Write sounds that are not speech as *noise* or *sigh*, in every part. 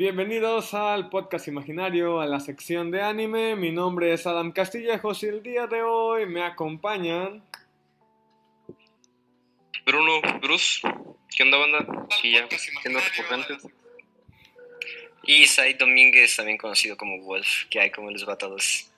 Bienvenidos al podcast imaginario, a la sección de anime. Mi nombre es Adam Castillejos y el día de hoy me acompañan Bruno, Bruce, ¿qué onda banda? Sí, ya, siendo recurrentes. Y Said Domínguez, también conocido como Wolf, que hay como a todos.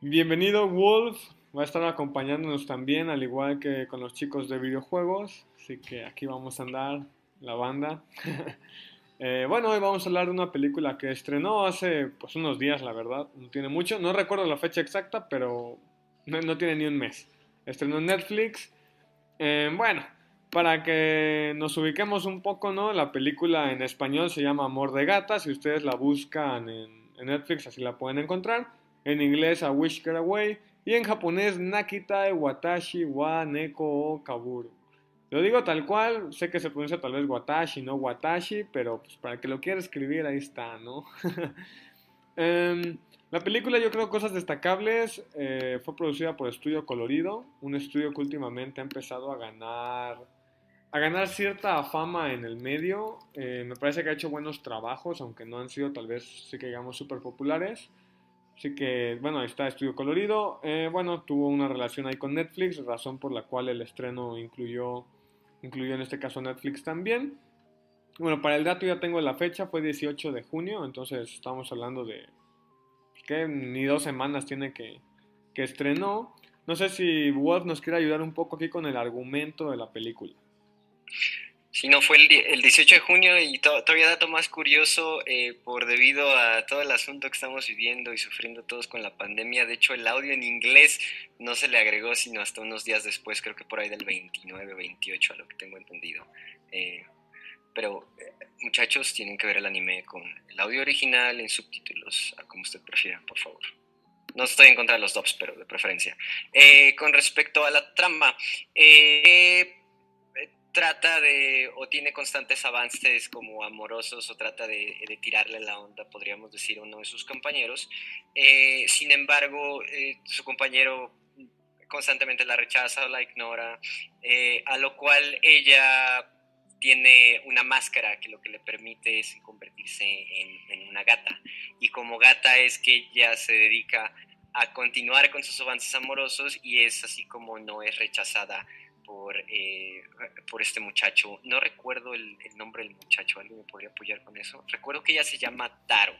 Bienvenido Wolf, va a estar acompañándonos también, al igual que con los chicos de videojuegos. Así que aquí vamos a andar, la banda. *laughs* Eh, bueno, hoy vamos a hablar de una película que estrenó hace pues, unos días, la verdad. No tiene mucho, no recuerdo la fecha exacta, pero no, tiene ni un mes. Estrenó en Netflix. Eh, bueno, para que nos ubiquemos un poco, ¿no? La película en español se llama Amor de Gata. Si ustedes la buscan en, Netflix, así la pueden encontrar. En inglés, A Wish Get Away. Y en japonés, Nakitai Watashi wa Neko o Kaburu. Lo digo tal cual, sé que se pronuncia tal vez Watashi, no Watashi, pero pues para que lo quiera escribir ahí está, ¿no? *laughs* Em, la película yo creo cosas destacables, eh, fue producida por Estudio Colorido, un estudio que últimamente ha empezado a ganar, a ganar cierta fama en el medio, eh, me parece que ha hecho buenos trabajos, aunque no han sido tal vez, sí que digamos, súper populares. Así que, bueno, ahí está Estudio Colorido. Eh, bueno, tuvo una relación ahí con Netflix, razón por la cual el estreno incluyó, incluyó en este caso Netflix también. Bueno, para el dato ya tengo la fecha, fue 18 de junio, entonces estamos hablando de que ni dos semanas tiene que, que estrenó. No sé si Wolf nos quiere ayudar un poco aquí con el argumento de la película. Si no, fue el, el 18 de junio y to todavía dato más curioso, eh, por debido a todo el asunto que estamos viviendo y sufriendo todos con la pandemia, de hecho el audio en inglés no se le agregó sino hasta unos días después, creo que por ahí del 29, 28 a lo que tengo entendido. Eh, pero eh, muchachos, tienen que ver el anime con el audio original en subtítulos, a como usted prefiera, por favor. No estoy en contra de los dubs, pero de preferencia. Eh, con respecto a la trama, eh, trata de, o tiene constantes avances como amorosos, o trata de, de tirarle la onda, podríamos decir, a uno de sus compañeros. Eh, sin embargo, eh, su compañero constantemente la rechaza o la ignora, eh, a lo cual ella tiene una máscara que lo que le permite es convertirse en, en, una gata. Y como gata es que ella se dedica a continuar con sus avances amorosos y es así como no es rechazada por, eh, por este muchacho. No recuerdo el, el, nombre del muchacho, ¿alguien me podría apoyar con eso? Recuerdo que ella se llama Taro.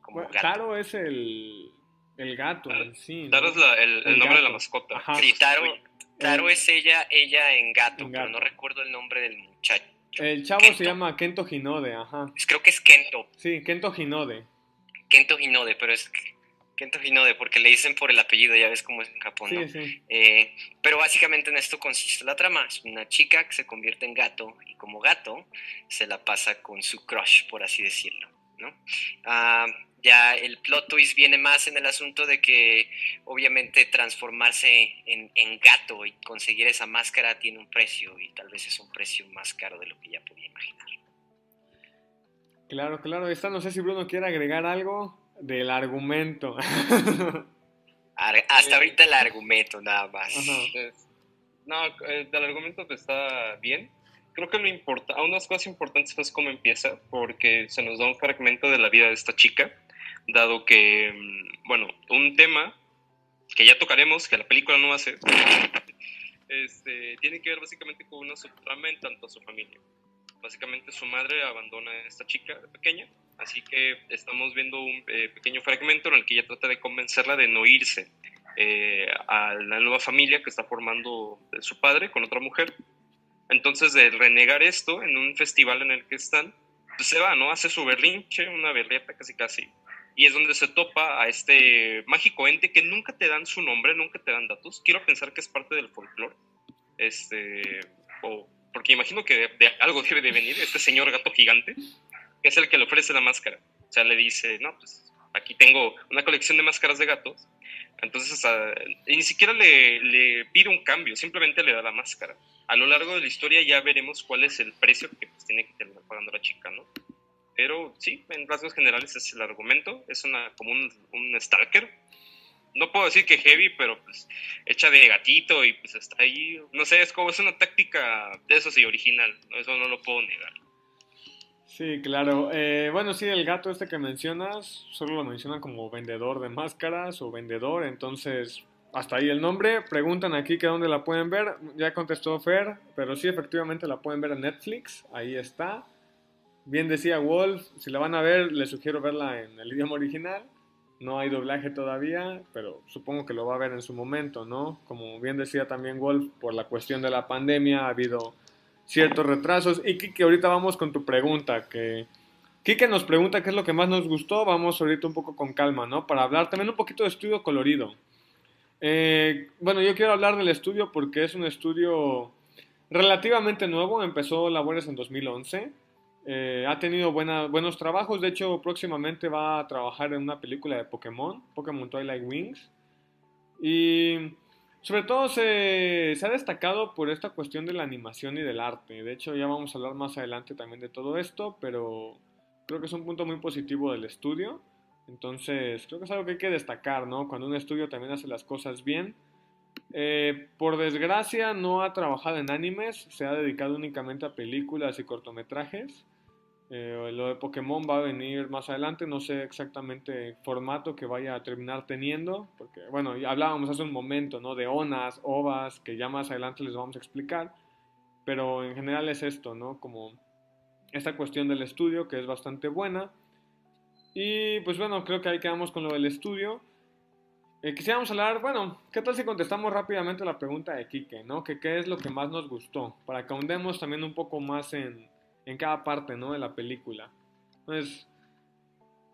Como bueno, Taro es el, el gato Taro, en sí. ¿no? Taro es la, el, el, el, nombre gato. de la mascota. Ajá. Sí, Taro, Taro es ella, ella en gato, en gato, pero no recuerdo el nombre del muchacho. El chavo Kento. se llama Kento Hinode, ajá. Creo que es Kento. Sí, Kento Hinode. Kento Hinode, pero es Kento Hinode, porque le dicen por el apellido, ya ves cómo es en Japón, ¿no? Sí, sí. Eh, pero básicamente en esto consiste la trama. Es una chica que se convierte en gato y como gato se la pasa con su crush, por así decirlo, ¿no? Uh, ya el plot twist viene más en el asunto de que obviamente transformarse en, en, gato y conseguir esa máscara tiene un precio y tal vez es un precio más caro de lo que ya podía imaginar. Claro, claro. Esta no sé si Bruno quiere agregar algo del argumento. *laughs* Hasta ahorita el argumento, nada más. Ajá. No, eh, del argumento está bien. Creo que lo importa, unas cosas importantes es cómo empieza, porque se nos da un fragmento de la vida de esta chica, dado que, mm, bueno, un tema que ya tocaremos, que la película no hace, *laughs* este, tiene que ver básicamente con una subtrama en tanto a su familia. Básicamente su madre abandona a esta chica pequeña, así que estamos viendo un eh, pequeño fragmento en el que ella trata de convencerla de no irse eh, a la nueva familia que está formando su padre con otra mujer. Entonces, de renegar esto en un festival en el que están, pues se va, ¿no? Hace su berrinche, una berrieta casi casi. Y es donde se topa a este mágico ente que nunca te dan su nombre, nunca te dan datos. Quiero pensar que es parte del folclore. Este, o porque imagino que de, de, algo debe de venir este señor gato gigante, que es el que le ofrece la máscara. O sea, le dice, no, pues aquí tengo una colección de máscaras de gatos. Entonces, y ni siquiera le, le, pide un cambio, simplemente le da la máscara. A lo largo de la historia ya veremos cuál es el precio que pues, tiene que terminar pagando la chica, ¿no? Pero sí, en rasgos generales es el argumento, es una, como un, un stalker, no puedo decir que heavy, pero pues hecha de gatito y pues está ahí. No sé, es como es una táctica de eso sí, original. Eso no lo puedo negar. Sí, claro. Eh, bueno, sí, el gato este que mencionas, solo lo mencionan como vendedor de máscaras o vendedor, entonces hasta ahí el nombre. Preguntan aquí que dónde la pueden ver. Ya contestó Fer, pero sí, efectivamente la pueden ver en Netflix. Ahí está. Bien decía Wolf, si la van a ver, les sugiero verla en el idioma original. No hay doblaje todavía, pero supongo que lo va a ver en su momento, ¿no? Como bien decía también Wolf, por la cuestión de la pandemia ha habido ciertos retrasos. Y Kike, ahorita vamos con tu pregunta, que Kike nos pregunta qué es lo que más nos gustó. Vamos ahorita un poco con calma, ¿no? Para hablar también un poquito de estudio colorido. Eh, bueno, yo quiero hablar del estudio porque es un estudio relativamente nuevo, empezó labores en 2011. Eh, ha tenido buena, buenos trabajos, de hecho próximamente va a trabajar en una película de Pokémon, Pokémon Twilight Wings. Y sobre todo se, se, ha destacado por esta cuestión de la animación y del arte. De hecho ya vamos a hablar más adelante también de todo esto, pero creo que es un punto muy positivo del estudio. Entonces creo que es algo que hay que destacar, ¿no? Cuando un estudio también hace las cosas bien. Eh, por desgracia no ha trabajado en animes, se ha dedicado únicamente a películas y cortometrajes. Eh, lo de Pokémon va a venir más adelante, no sé exactamente el formato que vaya a terminar teniendo, porque bueno, ya hablábamos hace un momento, ¿no? De ONAS, OVAs, que ya más adelante les vamos a explicar, pero en general es esto, ¿no? Como esta cuestión del estudio que es bastante buena. Y pues bueno, creo que ahí quedamos con lo del estudio. Eh, quisiéramos hablar, bueno, ¿qué tal si contestamos rápidamente la pregunta de Kike, ¿no? Que qué es lo que más nos gustó, para que ahondemos también un poco más en, en cada parte, ¿no? De la película. Entonces,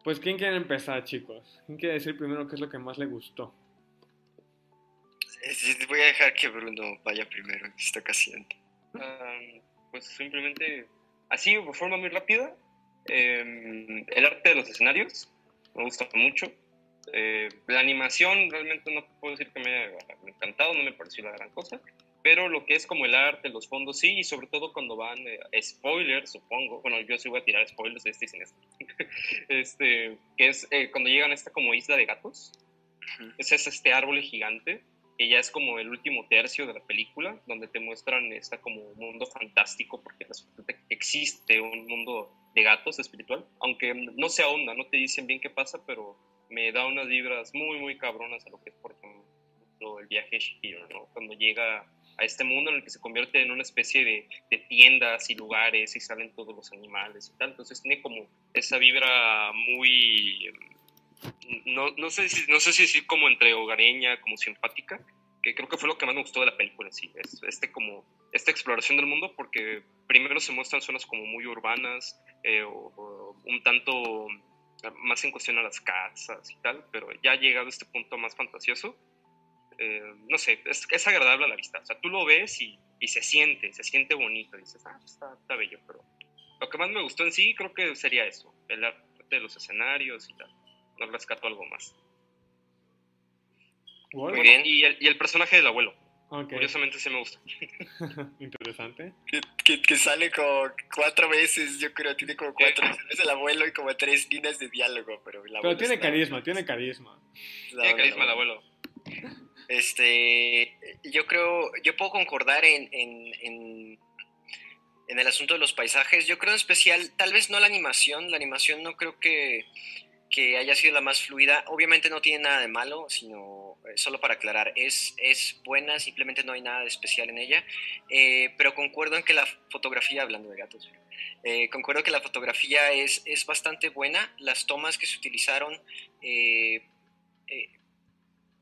pues, ¿quién quiere empezar, chicos? ¿Quién quiere decir primero qué es lo que más le gustó? Voy a dejar que Bruno vaya primero en esta ocasión. pues simplemente, así, de forma muy rápida, Em, el arte de los escenarios me gusta mucho. Eh, la animación realmente no puedo decir que me haya encantado, no me pareció la gran cosa, pero lo que es como el arte, los fondos sí, y sobre todo cuando van, eh, spoilers supongo, bueno yo sí voy a tirar spoilers de este y sin este, *laughs* este que es eh, cuando llegan a esta como isla de gatos, ese es este árbol gigante, que ya es como el último tercio de la película, donde te muestran esta como mundo fantástico, porque existe un mundo de gatos espiritual, aunque no se ahonda, no te dicen bien qué pasa, pero me da unas vibras muy, muy cabronas a lo que es, por ejemplo, el viaje de Shihiro, ¿no? Cuando llega a este mundo en el que se convierte en una especie de, de, tiendas y lugares y salen todos los animales y tal. Entonces tiene como esa vibra muy, no, no sé si, no sé si decir como entre hogareña, como simpática, que creo que fue lo que más me gustó de la película, sí, es este como, esta exploración del mundo, porque primero se muestran zonas como muy urbanas, eh, o, un tanto más en cuestión a las casas y tal, pero ya ha llegado a este punto más fantasioso, eh, no sé, es, es, agradable a la vista, o sea, tú lo ves y, y se siente, se siente bonito, y dices, ah, está, está bello, pero lo que más me gustó en sí creo que sería eso, el arte de los escenarios y tal, no rescato algo más. Muy bien. Y el, y el, personaje del abuelo. Okay. Curiosamente sí me gusta. *laughs* Interesante. Que, que, que, sale como cuatro veces, yo creo, tiene como cuatro veces el abuelo y como tres líneas de diálogo, pero el Pero tiene carisma, tiene carisma. Tiene carisma el abuelo. Este, yo creo, yo puedo concordar en, en, en, el asunto de los paisajes. Yo creo en especial, tal vez no la animación, la animación no creo que que haya sido la más fluida. Obviamente no tiene nada de malo, sino eh, solo para aclarar, es, es buena, simplemente no hay nada de especial en ella, eh, pero concuerdo en que la fotografía, hablando de gatos, eh, concuerdo que la fotografía es, es bastante buena, las tomas que se utilizaron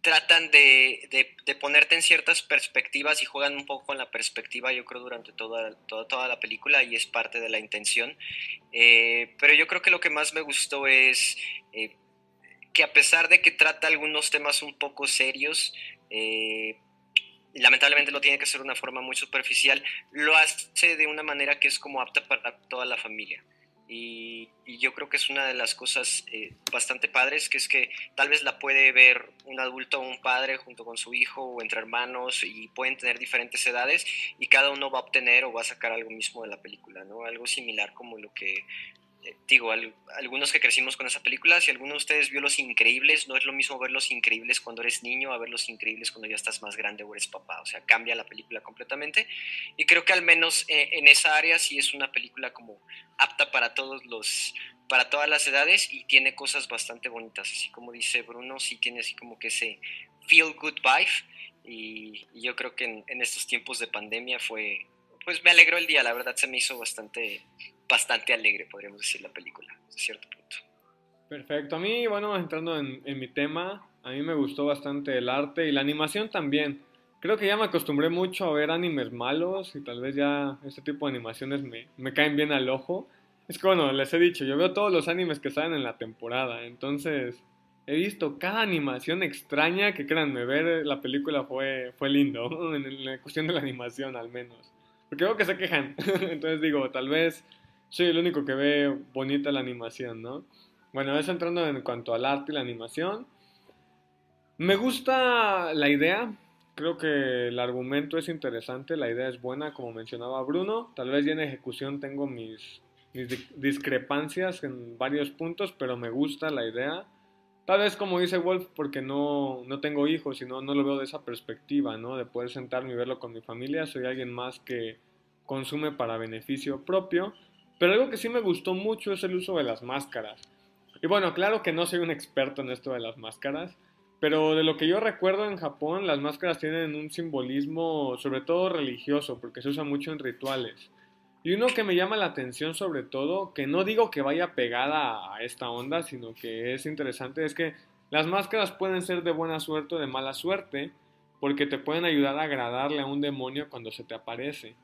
tratan de, de, ponerte en ciertas perspectivas y juegan un poco con la perspectiva, yo creo, durante toda, toda, toda la película y es parte de la intención. Eh, pero yo creo que lo que más me gustó es eh, que a pesar de que trata algunos temas un poco serios, eh, lamentablemente lo tiene que hacer de una forma muy superficial, lo hace de una manera que es como apta para toda la familia. Y, yo creo que es una de las cosas eh, bastante padres, que es que tal vez la puede ver un adulto o un padre junto con su hijo o entre hermanos y pueden tener diferentes edades y cada uno va a obtener o va a sacar algo mismo de la película, ¿no? Algo similar como lo que eh, digo, algunos que crecimos con esa película, si alguno de ustedes vio Los Increíbles, no es lo mismo ver Los Increíbles cuando eres niño a ver Los Increíbles cuando ya estás más grande o eres papá, o sea, cambia la película completamente. Y creo que al menos eh, en esa área sí es una película como apta para todos los, para todas las edades y tiene cosas bastante bonitas, así como dice Bruno, sí tiene así como que ese feel good vibe y, yo creo que en, en estos tiempos de pandemia fue, pues me alegró el día, la verdad se me hizo bastante, bastante alegre, podríamos decir, la película, a cierto punto. Perfecto, a mí, bueno, entrando en, mi tema, a mí me gustó bastante el arte y la animación también. Creo que ya me acostumbré mucho a ver animes malos y tal vez ya este tipo de animaciones me, me caen bien al ojo. Es que bueno, les he dicho, yo veo todos los animes que salen en la temporada, entonces he visto cada animación extraña que créanme, ver la película fue, fue lindo, *laughs* en la cuestión de la animación al menos. Porque veo que se quejan. *laughs* Entonces digo, tal vez soy el único que ve bonita la animación, ¿no? Bueno, eso entrando en cuanto al arte y la animación. Me gusta la idea. Creo que el argumento es interesante, la idea es buena, como mencionaba Bruno. Tal vez ya en ejecución tengo mis, discrepancias en varios puntos, pero me gusta la idea. Tal vez como dice Wolf, porque no, no tengo hijos y no, no lo veo de esa perspectiva, ¿no? De poder sentarme y verlo con mi familia. Soy alguien más que consume para beneficio propio. Pero algo que sí me gustó mucho es el uso de las máscaras. Y bueno, claro que no soy un experto en esto de las máscaras, pero de lo que yo recuerdo en Japón, las máscaras tienen un simbolismo sobre todo religioso, porque se usa mucho en rituales. Y uno que me llama la atención sobre todo, que no digo que vaya pegada a esta onda, sino que es interesante, es que las máscaras pueden ser de buena suerte o de mala suerte, porque te pueden ayudar a agradarle a un demonio cuando se te aparece.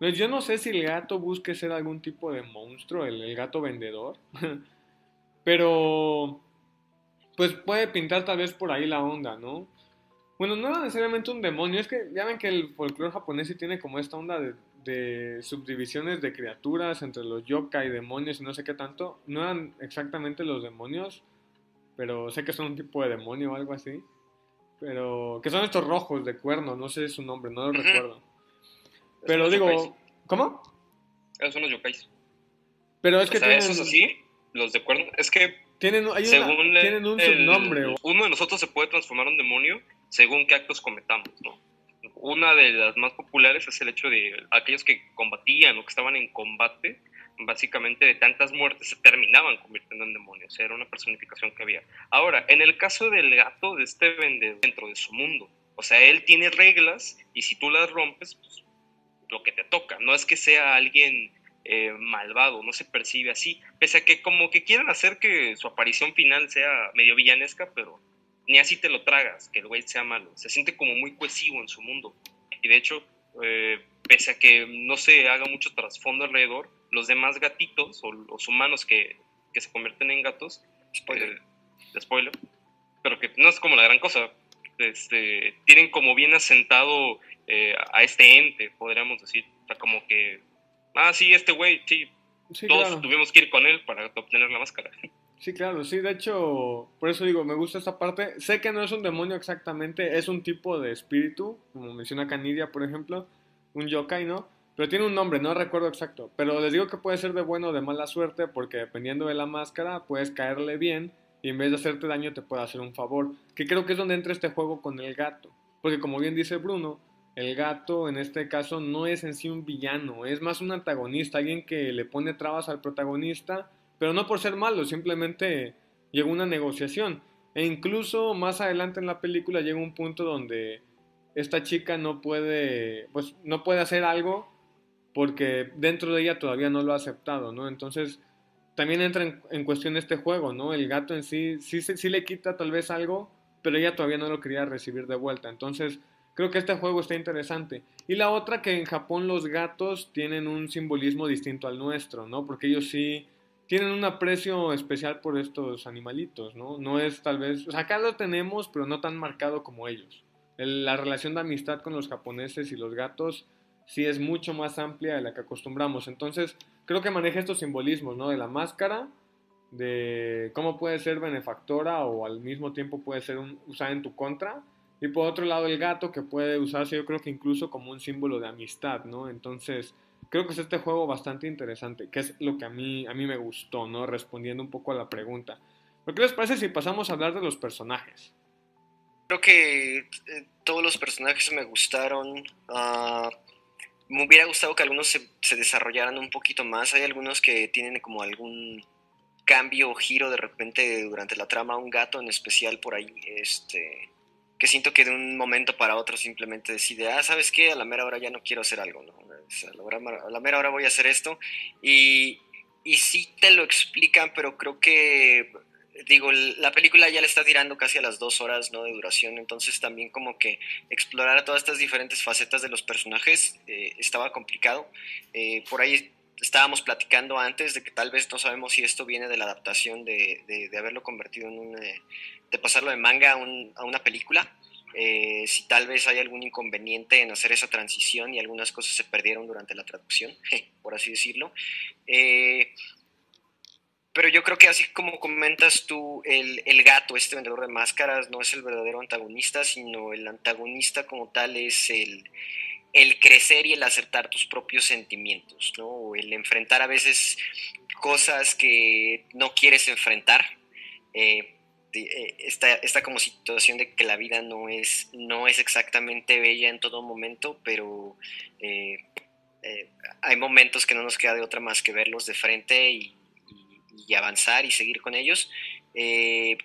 Pues yo no sé si el gato busque ser algún tipo de monstruo, el, el gato vendedor, *laughs* pero pues puede pintar tal vez por ahí la onda, ¿no? Bueno, no era necesariamente un demonio, es que ya ven que el folclore japonés sí tiene como esta onda de de subdivisiones de criaturas entre los yokai, demonios y no sé qué tanto. No eran exactamente los demonios, pero sé que son un tipo de demonio o algo así. Pero que son estos rojos de cuerno, no sé su nombre, no lo recuerdo. Pero digo, ¿cómo? Esos son los yokais. Pero es que tienen... esos así, los de cuerno, es que tienen, tienen un subnombre. Uno de nosotros se puede transformar en demonio según qué actos cometamos, ¿no? una de las más populares es el hecho de aquellos que combatían o que estaban en combate, básicamente de tantas muertes se terminaban convirtiendo en demonios, era una personificación que había. Ahora, en el caso del gato de este vendedor dentro de su mundo, o sea, él tiene reglas y si tú las rompes, pues lo que te toca, no es que sea alguien eh, malvado, no se percibe así, pese a que como que quieren hacer que su aparición final sea medio villanesca, pero ni así te lo tragas, que el güey sea malo. Se siente como muy cohesivo en su mundo. Y de hecho, eh, pese a que no se haga mucho trasfondo alrededor, los demás gatitos o los humanos que, que se convierten en gatos, spoiler, eh, spoiler, pero que no es como la gran cosa, este, tienen como bien asentado eh, a este ente, podríamos decir. O sea, como que, ah, sí, este güey, sí, todos tuvimos que ir con él para obtener la máscara. Sí, claro, sí, de hecho, por eso digo, me gusta esta parte. Sé que no es un demonio exactamente, es un tipo de espíritu, como menciona Canidia, por ejemplo, un yokai, ¿no? Pero tiene un nombre, no recuerdo exacto. Pero les digo que puede ser de buena o de mala suerte, porque dependiendo de la máscara, puedes caerle bien y en vez de hacerte daño te puede hacer un favor. Que creo que es donde entra este juego con el gato. Porque como bien dice Bruno, el gato en este caso no es en sí un villano, es más un antagonista, alguien que le pone trabas al protagonista pero no por ser malo, simplemente llegó una negociación. E incluso más adelante en la película llega un punto donde esta chica no puede, pues no puede hacer algo porque dentro de ella todavía no lo ha aceptado, ¿no? Entonces también entra en, cuestión este juego, ¿no? El gato en sí, sí, sí le quita tal vez algo, pero ella todavía no lo quería recibir de vuelta. Entonces creo que este juego está interesante. Y la otra que en Japón los gatos tienen un simbolismo distinto al nuestro, ¿no? Porque ellos sí tienen un aprecio especial por estos animalitos, ¿no? No es tal vez, o acá lo tenemos, pero no tan marcado como ellos. la relación de amistad con los japoneses y los gatos sí es mucho más amplia de la que acostumbramos. Entonces, creo que maneja estos simbolismos, ¿no? De la máscara, de cómo puede ser benefactora o al mismo tiempo puede ser usada en tu contra. Y por otro lado, el gato que puede usarse, yo creo que incluso como un símbolo de amistad, ¿no? Entonces, creo que es este juego bastante interesante, que es lo que a mí, a mí me gustó, ¿no? Respondiendo un poco a la pregunta. ¿Pero qué les parece si pasamos a hablar de los personajes? Creo que eh, todos los personajes me gustaron. Uh, me hubiera gustado que algunos se, desarrollaran un poquito más. Hay algunos que tienen como algún cambio o giro de repente durante la trama. Un gato en especial por ahí, este, que siento que de un momento para otro simplemente decide, ah, ¿sabes qué? A la mera hora ya no quiero hacer algo, ¿no? A la, mera hora voy a hacer esto. Y, y sí te lo explican, pero creo que digo, la película ya le está tirando casi a las dos horas ¿no? de duración, entonces también como que explorar todas estas diferentes facetas de los personajes eh, estaba complicado. Eh, por ahí estábamos platicando antes de que tal vez no sabemos si esto viene de la adaptación de, de, haberlo convertido en un... Eh, de pasarlo de manga a, a una película. si tal vez hay algún inconveniente en hacer esa transición y algunas cosas se perdieron durante la traducción, *laughs* por así decirlo. Eh, pero yo creo que así como comentas tú, el, el, gato, este vendedor de máscaras, no es el verdadero antagonista, sino el antagonista como tal es el, el crecer y el aceptar tus propios sentimientos, ¿no? El enfrentar a veces cosas que no quieres enfrentar. Eh, eh, esta, como situación de que la vida no es, no es exactamente bella en todo momento, pero eh, hay momentos que no nos queda de otra más que verlos de frente y y avanzar y seguir con ellos. Eh,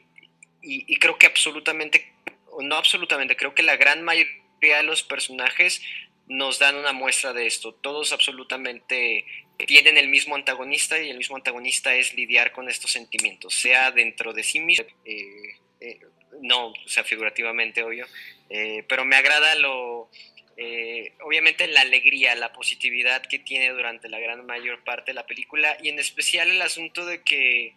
y, creo que absolutamente, no absolutamente, creo que la gran mayoría de los personajes nos dan una muestra de esto. Todos absolutamente tienen el mismo antagonista y el mismo antagonista es lidiar con estos sentimientos, sea dentro de sí mismo, eh, eh, no, o sea, figurativamente, obvio, pero me agrada lo, eh, obviamente la alegría, la positividad que tiene durante la gran mayor parte de la película y en especial el asunto de que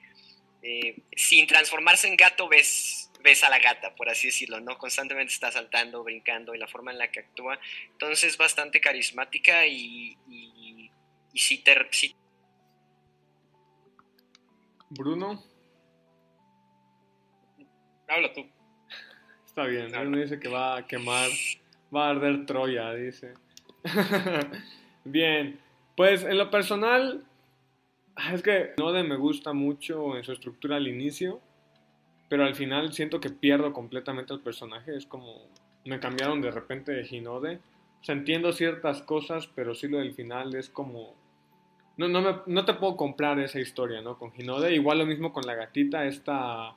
eh, sin transformarse en gato ves, ves a la gata, por así decirlo, ¿no? Constantemente está saltando, brincando y la forma en la que actúa. Entonces es bastante carismática y, y, y sí, te, Bruno. Habla tú. Está bien, Bruno dice que va a quemar Va a arder Troya, dice. *laughs* Bien, pues en lo personal, ah, es que Node me gusta mucho en su estructura al inicio, pero al final siento que pierdo completamente el personaje. Es como me cambiaron de repente de Hinode. O sea, entiendo ciertas cosas, pero sí lo del final es como... No, no, me, no te puedo comprar esa historia, ¿no? Con Hinode. Igual lo mismo con la gatita, esta...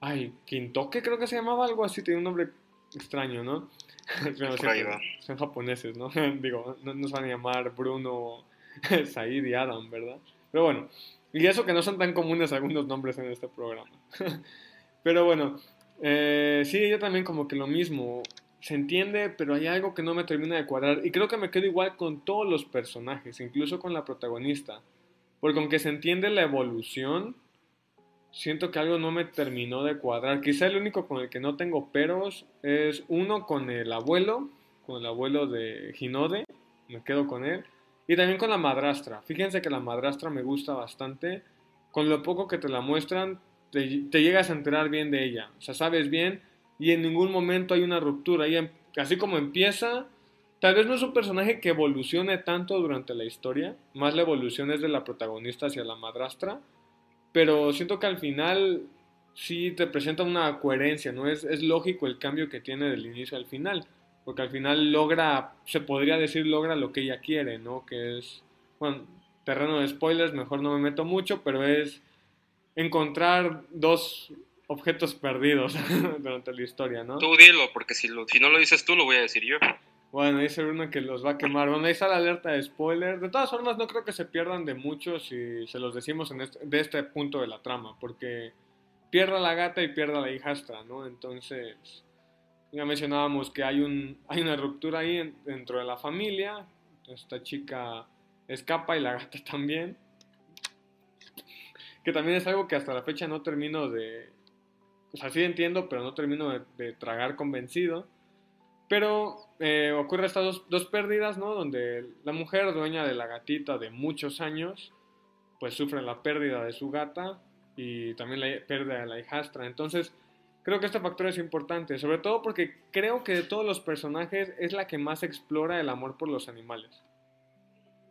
Ay, Quintoque creo que se llamaba algo así, tiene un nombre extraño, ¿no? *laughs* son japoneses, ¿no? *laughs* Digo, no nos van a llamar Bruno, *laughs* Said y Adam, ¿verdad? Pero bueno, y eso que no son tan comunes algunos nombres en este programa. pero bueno, eh, sí, yo también como que lo mismo. Se entiende, pero hay algo que no me termina de cuadrar. Y creo que me quedo igual con todos los personajes, incluso con la protagonista. Porque aunque se entiende la evolución, siento que algo no me terminó de cuadrar. Quizá el único con el que no tengo peros es uno con el abuelo, con el abuelo de Hinode, me quedo con él. Y también con la madrastra. Fíjense que la madrastra me gusta bastante. Con lo poco que te la muestran, te, llegas a enterar bien de ella. O sea, sabes bien y en ningún momento hay una ruptura. Y así como empieza, tal vez no es un personaje que evolucione tanto durante la historia. Más la evolución es de la protagonista hacia la madrastra pero siento que al final sí te presenta una coherencia, ¿no? Es, es lógico el cambio que tiene del inicio al final, porque al final logra, se podría decir, logra lo que ella quiere, ¿no? Que es, bueno, terreno de spoilers, mejor no me meto mucho, pero es encontrar dos objetos perdidos *laughs* durante la historia, ¿no? Tú dilo, porque si, lo, si no lo dices tú, lo voy a decir yo. Bueno, dice Bruno que los va a quemar. Bueno, ahí está la alerta de spoiler. De todas formas, no creo que se pierdan de mucho si se los decimos en este, de este punto de la trama, porque pierda la gata y pierda la hijastra, ¿no? Entonces, ya mencionábamos que hay, un, hay una ruptura ahí dentro de la familia. Esta chica escapa y la gata *laughs* también. Que también es algo que hasta la fecha no termino de... O sea, sí entiendo, pero no termino de tragar convencido. Pero eh, ocurre estas dos, pérdidas, ¿no? Donde la mujer, dueña de la gatita de muchos años, pues sufre la pérdida de su gata y también la pérdida de la hijastra. Entonces, creo que este factor es importante, sobre todo porque creo que de todos los personajes es la que más explora el amor por los animales.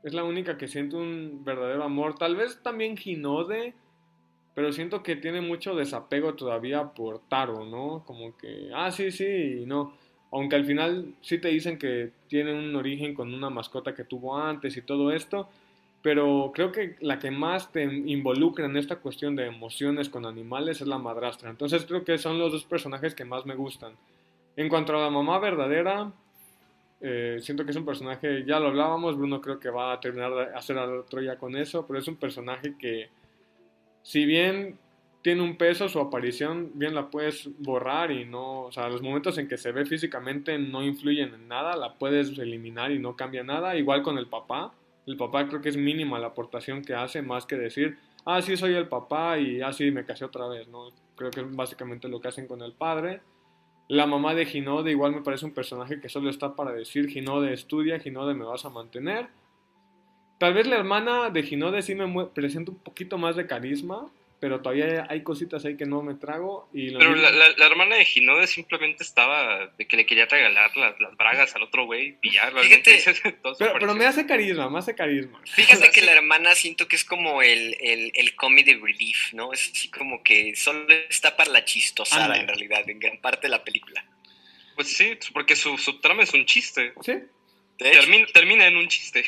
es la única que siente un verdadero amor. Tal vez también Hinode, pero siento que tiene mucho desapego todavía por Taro, ¿no? Como que, ah, sí, sí, y no. Aunque al final sí te dicen que tiene un origen con una mascota que tuvo antes y todo esto, pero creo que la que más te involucra en esta cuestión de emociones con animales es la madrastra. Entonces creo que son los dos personajes que más me gustan. En cuanto a la mamá verdadera, eh, siento que es un personaje, ya lo hablábamos, Bruno creo que va a terminar de hacer a la Troya con eso, pero es un personaje que, si bien tiene un peso, su aparición bien la puedes borrar y no, o sea, los momentos en que se ve físicamente no influyen en nada, la puedes eliminar y no cambia nada, igual con el papá, el papá creo que es mínima la aportación que hace, más que decir, ah, sí soy el papá y así ah, me casé otra vez, ¿no? Creo que es básicamente lo que hacen con el padre la mamá de Ginode igual me parece un personaje que solo está para decir Ginode estudia, Ginode me vas a mantener. Tal vez la hermana de Ginode sí me presenta un poquito más de carisma, pero todavía hay cositas ahí que no me trago. Y pero la, hermana de Ginode simplemente estaba de que le quería regalar las, bragas al otro güey, pillar. *laughs* pero, me hace carisma, me hace carisma. Fíjate *laughs* que la hermana siento que es como el, el, el comedy relief, ¿no? Es así como que solo está para la chistosada en realidad, en gran parte de la película. Pues sí, porque su, su trama es un chiste. Sí. Termina, termina en un chiste.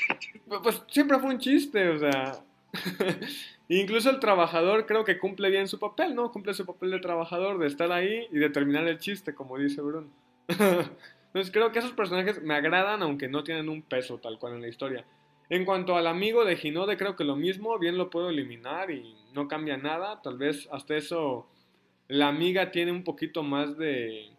Pues siempre fue un chiste, o sea. *laughs* Incluso el trabajador creo que cumple bien su papel, ¿no? Cumple su papel de trabajador, de estar ahí y de terminar el chiste, como dice Bruno. *laughs* Entonces creo que esos personajes me agradan, aunque no tienen un peso tal cual en la historia. En cuanto al amigo de Hinode, creo que lo mismo, bien lo puedo eliminar y no cambia nada. Tal vez hasta eso la amiga tiene un poquito más de,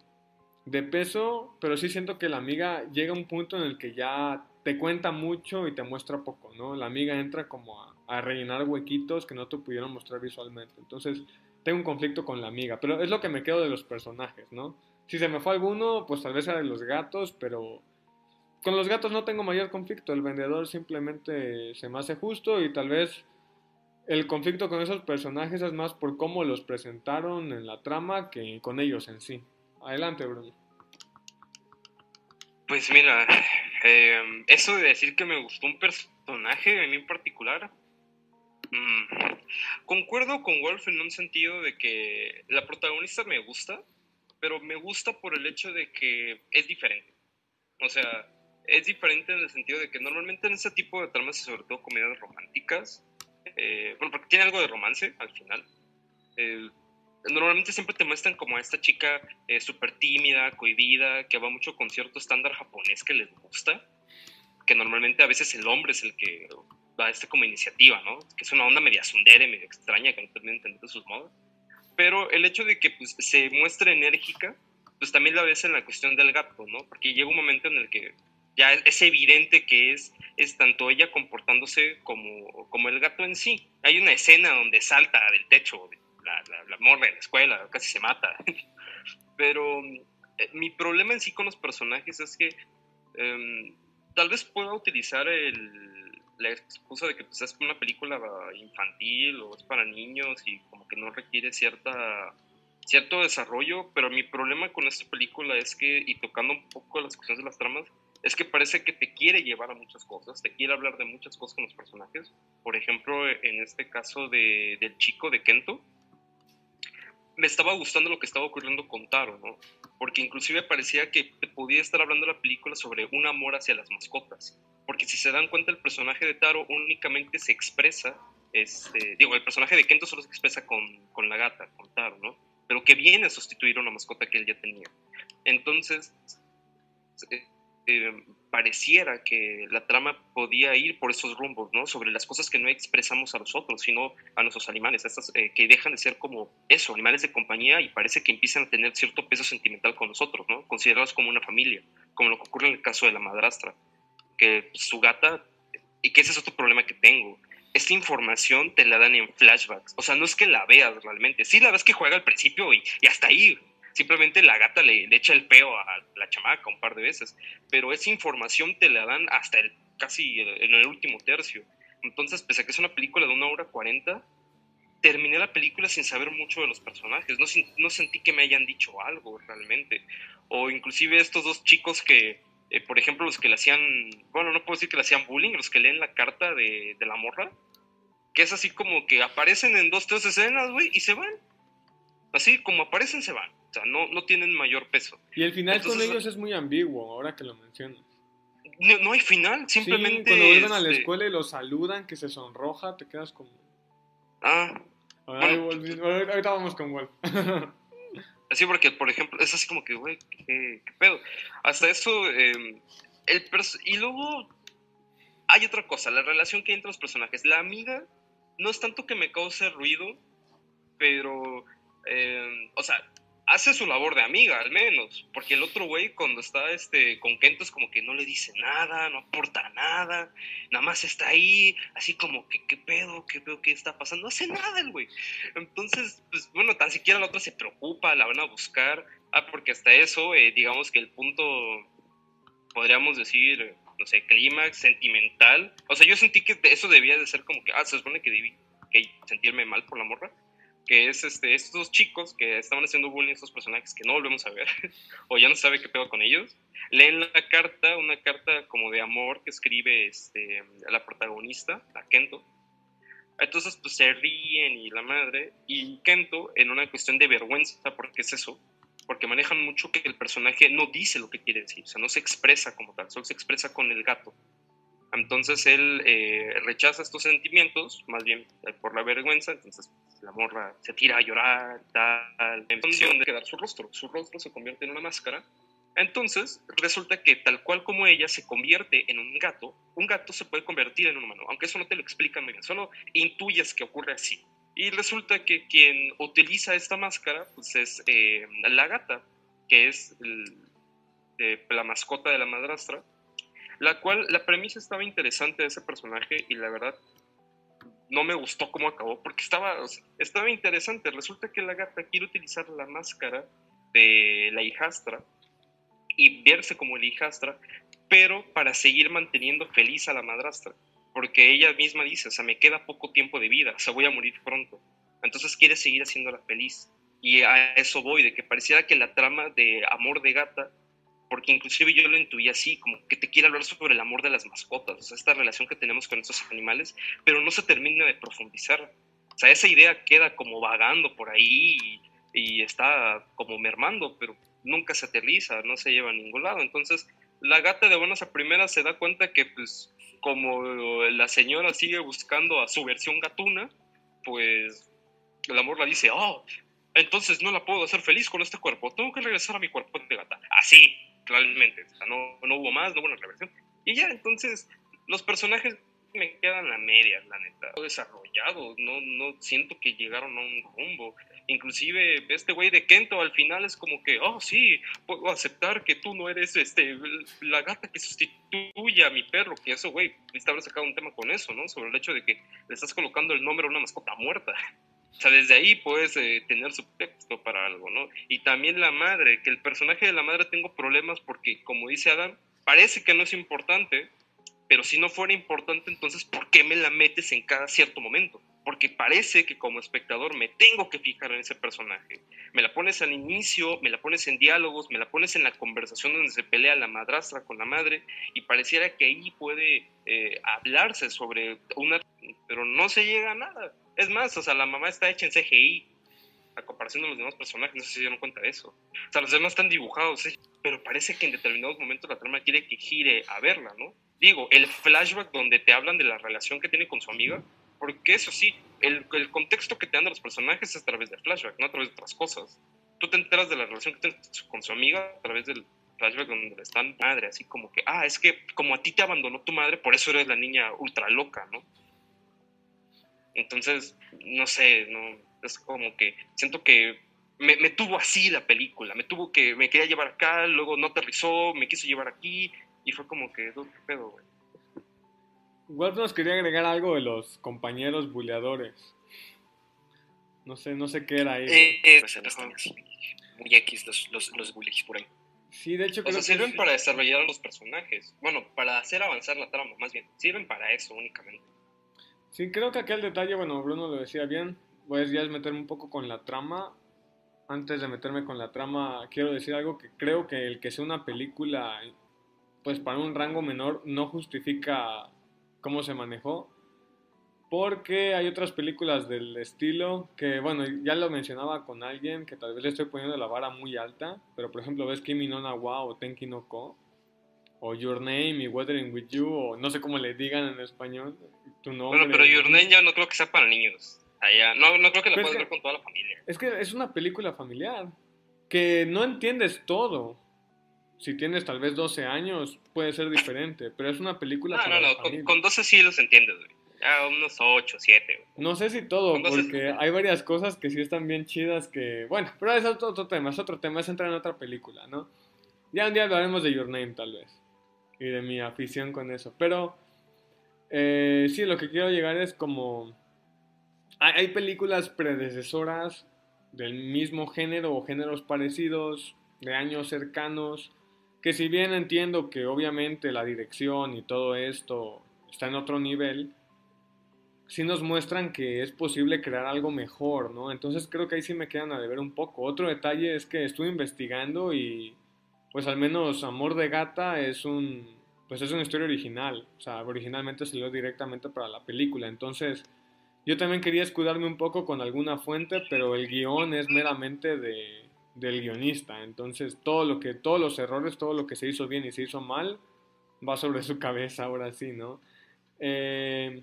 de peso, pero sí siento que la amiga llega a un punto en el que ya te cuenta mucho y te muestra poco, ¿no? La amiga entra como a a rellenar huequitos que no te pudieron mostrar visualmente. Entonces, tengo un conflicto con la amiga, pero es lo que me quedo de los personajes, ¿no? Si se me fue alguno, pues tal vez era de los gatos, pero con los gatos no tengo mayor conflicto. El vendedor simplemente se me hace justo y tal vez el conflicto con esos personajes es más por cómo los presentaron en la trama que con ellos en sí. Adelante, Bruno. Pues mira, eh, eso de decir que me gustó un personaje en mí en particular, Mm, concuerdo con Wolf en un sentido de que la protagonista me gusta, pero me gusta por el hecho de que es diferente. O sea, es diferente en el sentido de que normalmente en ese tipo de tramas, sobre todo comedias románticas, eh, bueno, porque tiene algo de romance al final, eh, normalmente siempre te muestran como a esta chica eh, súper tímida, cohibida, que va mucho con cierto estándar japonés que les gusta, que normalmente a veces el hombre es el que va este como iniciativa, ¿no? Que es una onda media sundere, medio extraña, que no termina entender sus modos. Pero el hecho de que pues, se muestre enérgica, pues también la ves en la cuestión del gato, ¿no? Porque llega un momento en el que ya es evidente que es, es tanto ella comportándose como, como el gato en sí. Hay una escena donde salta del techo, la, la, la morra en la escuela, casi se mata. *laughs* Pero eh, mi problema en sí con los personajes es que em, tal vez pueda utilizar el, la excusa de que pues, es una película infantil o es para niños y como que no requiere cierta cierto desarrollo, pero mi problema con esta película es que, y tocando un poco las cuestiones de las tramas, es que parece que te quiere llevar a muchas cosas, te quiere hablar de muchas cosas con los personajes. Por ejemplo, en este caso de, del chico de Kento, me estaba gustando lo que estaba ocurriendo con Taro, ¿no? Porque inclusive parecía que podía estar hablando la película sobre un amor hacia las mascotas porque si se dan cuenta el personaje de Taro únicamente se expresa, este, digo, el personaje de Kento solo se expresa con, con la gata, con Taro, ¿no? Pero que viene a sustituir a una mascota que él ya tenía. Entonces, eh, pareciera que la trama podía ir por esos rumbos, ¿no? Sobre las cosas que no expresamos a nosotros, sino a nuestros animales, estas eh, que dejan de ser como eso, animales de compañía y parece que empiezan a tener cierto peso sentimental con nosotros, ¿no? Considerados como una familia, como lo que ocurre en el caso de la madrastra que su gata, y que ese es otro problema que tengo, esta información te la dan en flashbacks. O sea, no es que la veas realmente. Sí la ves que juega al principio y, y hasta ahí. Simplemente la gata le, le, echa el peo a la chamaca un par de veces. Pero esa información te la dan hasta el casi en el último tercio. Entonces, pese a que es una película de una hora cuarenta, terminé la película sin saber mucho de los personajes. No, no sentí que me hayan dicho algo realmente. O inclusive estos dos chicos que eh, por ejemplo, los que le hacían, bueno, no puedo decir que le hacían bullying, los que leen la carta de, de la morra, que es así como que aparecen en dos, tres escenas, güey, y se van. Así como aparecen, se van. Sea, no, no tienen mayor peso. Y el final con ellos es muy ambiguo, ahora que lo mencionas. No, no hay final, simplemente. Sí, cuando vuelven a la este, escuela y los saludan, que se sonroja, te quedas como. Ah, ahorita vamos con Wolf. *laughs* Así porque, por ejemplo, es así como que, güey, ¿qué, qué pedo? Hasta eso, eh, el y luego hay otra cosa, la relación que hay entre los personajes. La amiga no es tanto que me cause ruido, pero, eh, o sea, hace su labor de amiga, al menos. Porque el otro güey, cuando está este, con Kento, es como que no le dice nada, no aporta nada, nada más está ahí, así como que, ¿qué pedo? ¿Qué pedo? ¿Qué está pasando? No hace nada el güey. Entonces, pues bueno, tan siquiera la otra se preocupa, la van a buscar. Ah, porque hasta eso, eh, digamos que el punto, podríamos decir, no sé, clímax, sentimental. O sea, yo sentí que eso debía de ser como que, ah, se supone que debí que sentirme mal por la morra. Que es este, estos chicos que estaban haciendo bullying estos personajes que no volvemos a ver, *laughs* o ya no sabe qué pedo con ellos. Leen la carta, una carta como de amor que escribe este, la protagonista, la Kento. Entonces, pues se ríen y la madre. Y Kento, en una cuestión de vergüenza, porque es eso, porque manejan mucho que el personaje no dice lo que quiere decir, o sea, no se expresa como tal, solo se expresa con el gato. Entonces él eh, rechaza estos sentimientos, más bien eh, por la vergüenza, entonces la morra se tira a llorar, tal, en función de quedar su rostro. Su rostro se convierte en una máscara. Entonces resulta que tal cual como ella se convierte en un gato, un gato se puede convertir en un humano, aunque eso no te lo explican muy bien, solo intuyes que ocurre así. Y resulta que quien utiliza esta máscara pues es eh, la gata, que es la mascota de la madrastra, la cual la premisa estaba interesante de ese personaje y la verdad no me gustó cómo acabó porque estaba, estaba interesante. Resulta que la gata quiere utilizar la máscara de la hijastra y verse como la hijastra, pero para seguir manteniendo feliz a la madrastra porque ella misma dice, o sea, me queda poco tiempo de vida, o sea, voy a morir pronto. Entonces quiere seguir haciéndola feliz. Y a eso voy, de que pareciera que la trama de amor de gata, porque inclusive yo lo intuí así, como que te quiere hablar sobre el amor de las mascotas, o sea, esta relación que tenemos con estos animales, pero no se termina de profundizar. O sea, esa idea queda como vagando por ahí y, y está como mermando, pero nunca se aterriza, no se lleva a ningún lado. Entonces, la gata de buenas a primeras se da cuenta que, pues, como la señora sigue buscando a su versión gatuna, pues el amor la dice, oh, entonces no la puedo hacer feliz con este cuerpo, tengo que regresar a mi cuerpo de gata. Así, realmente, o sea, no, no hubo más, no hubo una reversión. Y ya, entonces, los personajes me quedan a medias, la neta. Desarrollados, no, no siento que llegaron a un rumbo. Inclusive este güey de Kento al final es como que, oh sí, puedo aceptar que tú no eres este la gata que sustituye a mi perro, que eso güey, viste haber sacado un tema con eso, ¿no? Sobre el hecho de que le estás colocando el nombre a una mascota muerta. O sea, desde ahí puedes eh, tener subtexto para algo, ¿no? Y también la madre, que el personaje de la madre tengo problemas porque, como dice Adam, parece que no es importante, pero si no fuera importante, entonces, ¿por qué me la metes en cada cierto momento? Porque parece que como espectador me tengo que fijar en ese personaje. Me la pones al inicio, me la pones en diálogos, me la pones en la conversación donde se pelea la madrastra con la madre y pareciera que ahí puede eh, hablarse sobre una... pero no se llega a nada. Es más, o sea, la mamá está hecha en CGI a comparación de los demás personajes, no sé si se dieron cuenta de eso. O sea, los demás están dibujados, pero parece que en determinados momentos la trama quiere que gire a verla, ¿no? Digo, el flashback donde te hablan de la relación que tiene con su amiga, porque eso sí, el, el contexto que te dan de los personajes es a través del flashback, no a través de otras cosas. Tú te enteras de la relación que tiene con su amiga a través del flashback donde está madre, así como que, ah, es que como a ti te abandonó tu madre, por eso eres la niña ultra loca, ¿no? Entonces, no sé, no, es como que siento que me, me, tuvo así la película, me tuvo que, me quería llevar acá, luego no aterrizó, me quiso llevar aquí, y fue como que, ¿qué pedo, güey? Wolf nos quería agregar algo de los compañeros buleadores. No sé, no sé qué era ahí. Eh, eh, pues muy X los, los, los bullies por ahí. Sí, de hecho o sea, sirven sí. para desarrollar a los personajes. Bueno, para hacer avanzar la trama, más bien. Sirven para eso únicamente. Sí, creo que aquel detalle, bueno, Bruno lo decía bien. Voy a meterme un poco con la trama. Antes de meterme con la trama, quiero decir algo que creo que el que sea una película pues para un rango menor no justifica cómo se manejó. Porque hay otras películas del estilo que, bueno, ya lo mencionaba con alguien que tal vez le estoy poniendo la vara muy alta, pero por ejemplo ves Kimi no Na wa o Tenki no Ko, o Your Name y Weathering With You, o no sé cómo le digan en español, tu nombre. Bueno, pero Your Name ya no creo que sea para niños. Allá. No, no creo que la Pero es puedas que- ver con toda la familia. Es que es una película familiar, que no entiendes todo. Si tienes tal vez 12 años, puede ser diferente, *laughs* pero es una película No, para no, no, con, con 12 sí los entiendes, güey. Ya unos 8, 7, güey. No sé si todo, porque hay varias cosas que sí están bien chidas que... Bueno, pero es otro, otro tema, es otro tema, es entrar en otra película, ¿no? Ya un día hablaremos de Your Name, tal vez. Y de mi afición con eso. Pero, eh, sí, lo que quiero llegar es como... Hay, películas predecesoras del mismo género o géneros parecidos, de años cercanos, que si bien entiendo que obviamente la dirección y todo esto está en otro nivel, sí nos muestran que es posible crear algo mejor, ¿no? Entonces creo que ahí sí me quedan a deber un poco. Otro detalle es que estuve investigando y pues al menos Amor de Gata es un pues es una historia original, o sea, originalmente salió directamente para la película, entonces yo también quería escudarme un poco con alguna fuente, pero el guion es meramente de, del guionista, entonces todo lo que todos los errores, todo lo que se hizo bien y se hizo mal va sobre su cabeza ahora sí, ¿no? Eh,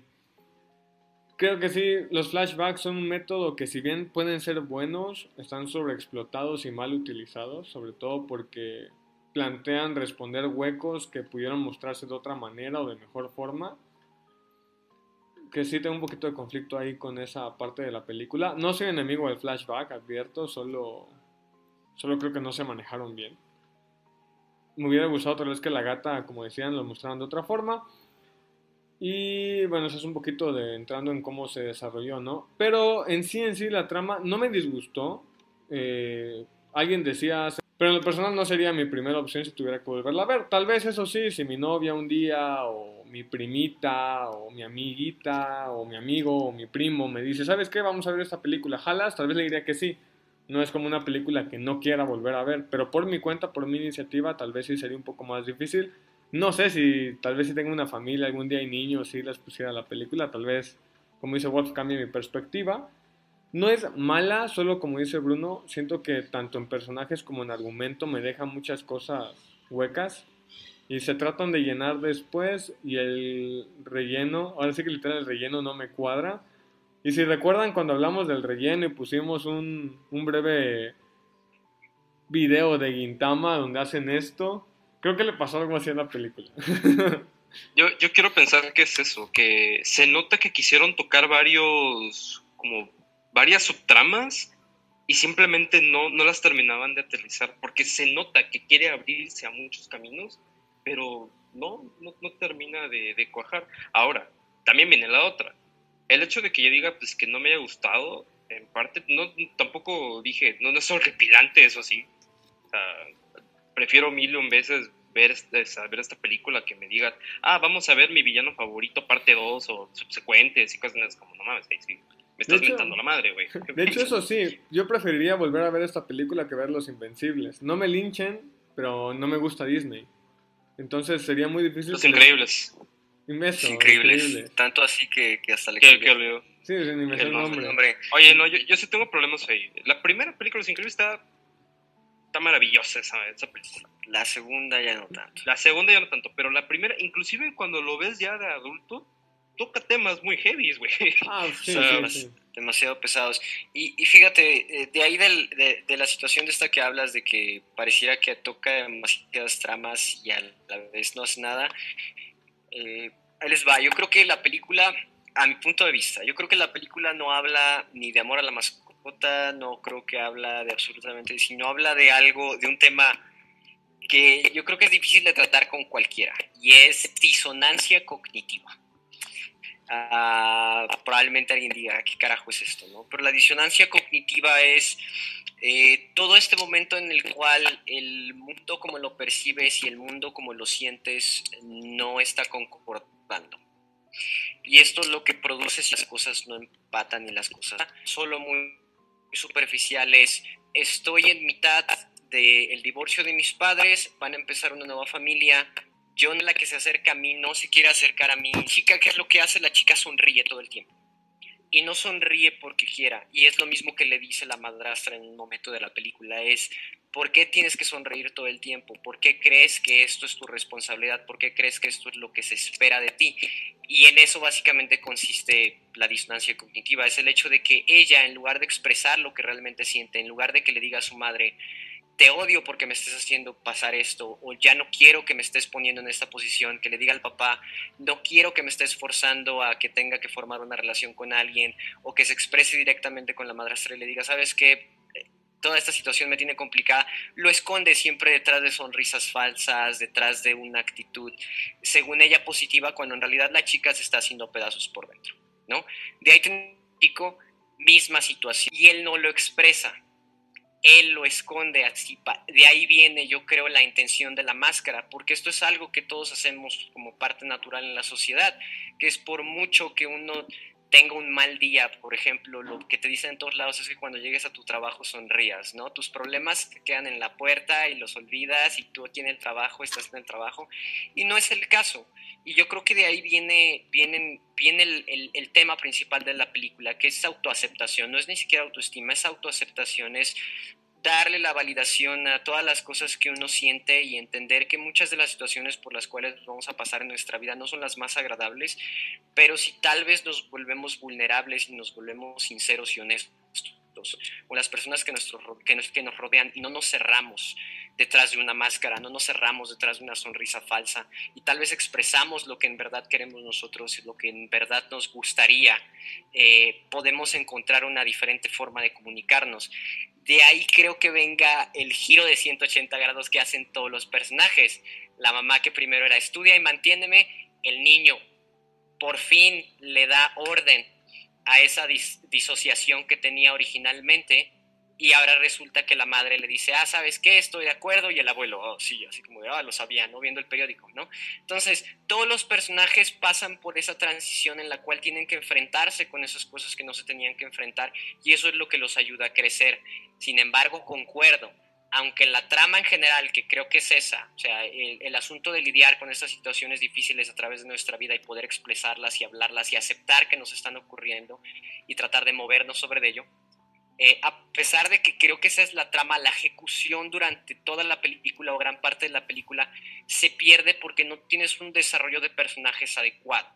Creo que sí, los flashbacks son un método que si bien pueden ser buenos, están sobreexplotados y mal utilizados, sobre todo porque plantean responder huecos que pudieron mostrarse de otra manera o de mejor forma. Que sí tengo un poquito de conflicto ahí con esa parte de la película. No soy enemigo del flashback, advierto, solo, solo creo que no se manejaron bien. Me hubiera gustado tal vez que la gata, como decían, lo mostraran de otra forma. Y bueno, eso es un poquito de entrando en cómo se desarrolló, ¿no? Pero en sí, en sí, la trama no me disgustó. Eh, alguien decía, pero en lo personal no sería mi primera opción si tuviera que volverla a ver. Tal vez eso sí, si mi novia un día, o mi primita, o mi amiguita, o mi amigo, o mi primo me dice, ¿sabes qué? Vamos a ver esta película, ¿jalas? Tal vez le diría que sí. No es como una película que no quiera volver a ver, pero por mi cuenta, por mi iniciativa, tal vez sí sería un poco más difícil. No sé si tal vez si tengo una familia algún día y niños si les pusiera la película, tal vez, como dice Wolf, cambie mi perspectiva. No es mala, solo como dice Bruno, siento que tanto en personajes como en argumento me deja muchas cosas huecas y se tratan de llenar después y el relleno, ahora sí que literal el relleno no me cuadra. Y si recuerdan cuando hablamos del relleno y pusimos un, un breve video de Gintama donde hacen esto, creo que le pasó algo así a la película. *laughs* Yo, yo quiero pensar que es eso, que se nota que quisieron tocar varios, como varias subtramas y simplemente no, no las terminaban de aterrizar, porque se nota que quiere abrirse a muchos caminos, pero no, no, no termina de, de cuajar. Ahora, también viene la otra. El hecho de que yo diga pues, que no me haya gustado, en parte, no, tampoco dije, no, no es horripilante eso sí. O sea, prefiero mil un veces ver, esta- ver esta película que me digas, ah, vamos a ver mi villano favorito parte 2 o subsecuentes y cosas como, no mames, ahí sí, me estás hecho- mentando la madre, güey. *laughs* De hecho, eso sí, yo preferiría volver a ver esta película que ver Los Invencibles. No me linchen, pero no me gusta Disney. Entonces sería muy difícil. Los increíbles. Inmenso, Increíbles. increíble. Tanto así que, que hasta le Que. Sí, sin ni me sé el El nombre. nombre. Oye, no, yo, yo sí tengo problemas ahí. La primera película de Los Increíbles está, está maravillosa esa, esa película. La segunda ya no tanto. La segunda ya no tanto, pero la primera, inclusive cuando lo ves ya de adulto, toca temas muy heavy, güey. Ah, *laughs* sí, O sea, sí, sí. demasiado pesados. Y, y fíjate, eh, de ahí del- de, de la situación de esta que hablas, de que pareciera que toca demasiadas tramas y a la vez no hace nada, eh, ahí les va. Yo creo que la película, a mi punto de vista, yo creo que la película no habla ni de amor a la mascota, no creo que habla de absolutamente, sino habla de algo, de un tema que yo creo que es difícil de tratar con cualquiera, y es disonancia cognitiva. Ah, probablemente alguien diga, ¿qué carajo es esto? ¿no? Pero la disonancia cognitiva es eh, todo este momento en el cual el mundo como lo percibes y el mundo como lo sientes no está concordando. Y esto es lo que produce si las cosas no empatan y las cosas solo muy superficiales. Estoy en mitad del divorcio de mis padres, van a empezar una nueva familia, no la que se acerca a mí, no se quiere acercar a mí. Chica, ¿qué es lo que hace? La chica sonríe todo el tiempo. Y no sonríe porque quiera. Y es lo mismo que le dice la madrastra en un momento de la película. Es, ¿por qué tienes que sonreír todo el tiempo? ¿Por qué crees que esto es tu responsabilidad? ¿Por qué crees que esto es lo que se espera de ti? Y en eso básicamente consiste la disonancia cognitiva. Es el hecho de que ella, en lugar de expresar lo que realmente siente, en lugar de que le diga a su madre, te odio porque me estés haciendo pasar esto, o ya no quiero que me estés poniendo en esta posición, que le diga al papá, no quiero que me estés forzando a que tenga que formar una relación con alguien, o que se exprese directamente con la madrastra y le diga, sabes que toda esta situación me tiene complicada, lo esconde siempre detrás de sonrisas falsas, detrás de una actitud, según ella, positiva, cuando en realidad la chica se está haciendo pedazos por dentro, ¿no? De ahí chico, misma situación, y él no lo expresa, él lo esconde así. De ahí viene, yo creo, la intención de la máscara, porque esto es algo que todos hacemos como parte natural en la sociedad, que es por mucho que uno tenga un mal día, por ejemplo, lo que te dicen en todos lados es que cuando llegues a tu trabajo sonrías, ¿no? Tus problemas te quedan en la puerta y los olvidas y tú aquí en el trabajo estás en el trabajo y no es el caso. Y yo creo que de ahí viene, viene, viene el, el tema principal de la película, que es autoaceptación, no es ni siquiera autoestima, es autoaceptación, es darle la validación a todas las cosas que uno siente y entender que muchas de las situaciones por las cuales vamos a pasar en nuestra vida no son las más agradables, pero si tal vez nos volvemos vulnerables y nos volvemos sinceros y honestos, o las personas que, que, nos, que nos rodean y no nos cerramos detrás de una máscara, no nos cerramos detrás de una sonrisa falsa y tal vez expresamos lo que en verdad queremos nosotros y lo que en verdad nos gustaría, eh, podemos encontrar una diferente forma de comunicarnos de ahí creo que venga el giro de 180 grados que hacen todos los personajes. La mamá que primero era estudia y mantiéndeme, el niño por fin le da orden a esa disociación que tenía originalmente y ahora resulta que la madre le dice, ah, ¿sabes qué? Estoy de acuerdo. Y el abuelo, oh, sí, así como de, ah, lo sabía, ¿no? Viendo el periódico, ¿no? Entonces, todos los personajes pasan por esa transición en la cual tienen que enfrentarse con esas cosas que no se tenían que enfrentar y eso es lo que los ayuda a crecer. Sin embargo, concuerdo, aunque la trama en general, que creo que es esa, o sea, el, el, asunto de lidiar con estas situaciones difíciles a través de nuestra vida y poder expresarlas y hablarlas y aceptar que nos están ocurriendo y tratar de movernos sobre ello, eh, a pesar de que creo que esa es la trama, la ejecución durante toda la película o gran parte de la película se pierde porque no tienes un desarrollo de personajes adecuado.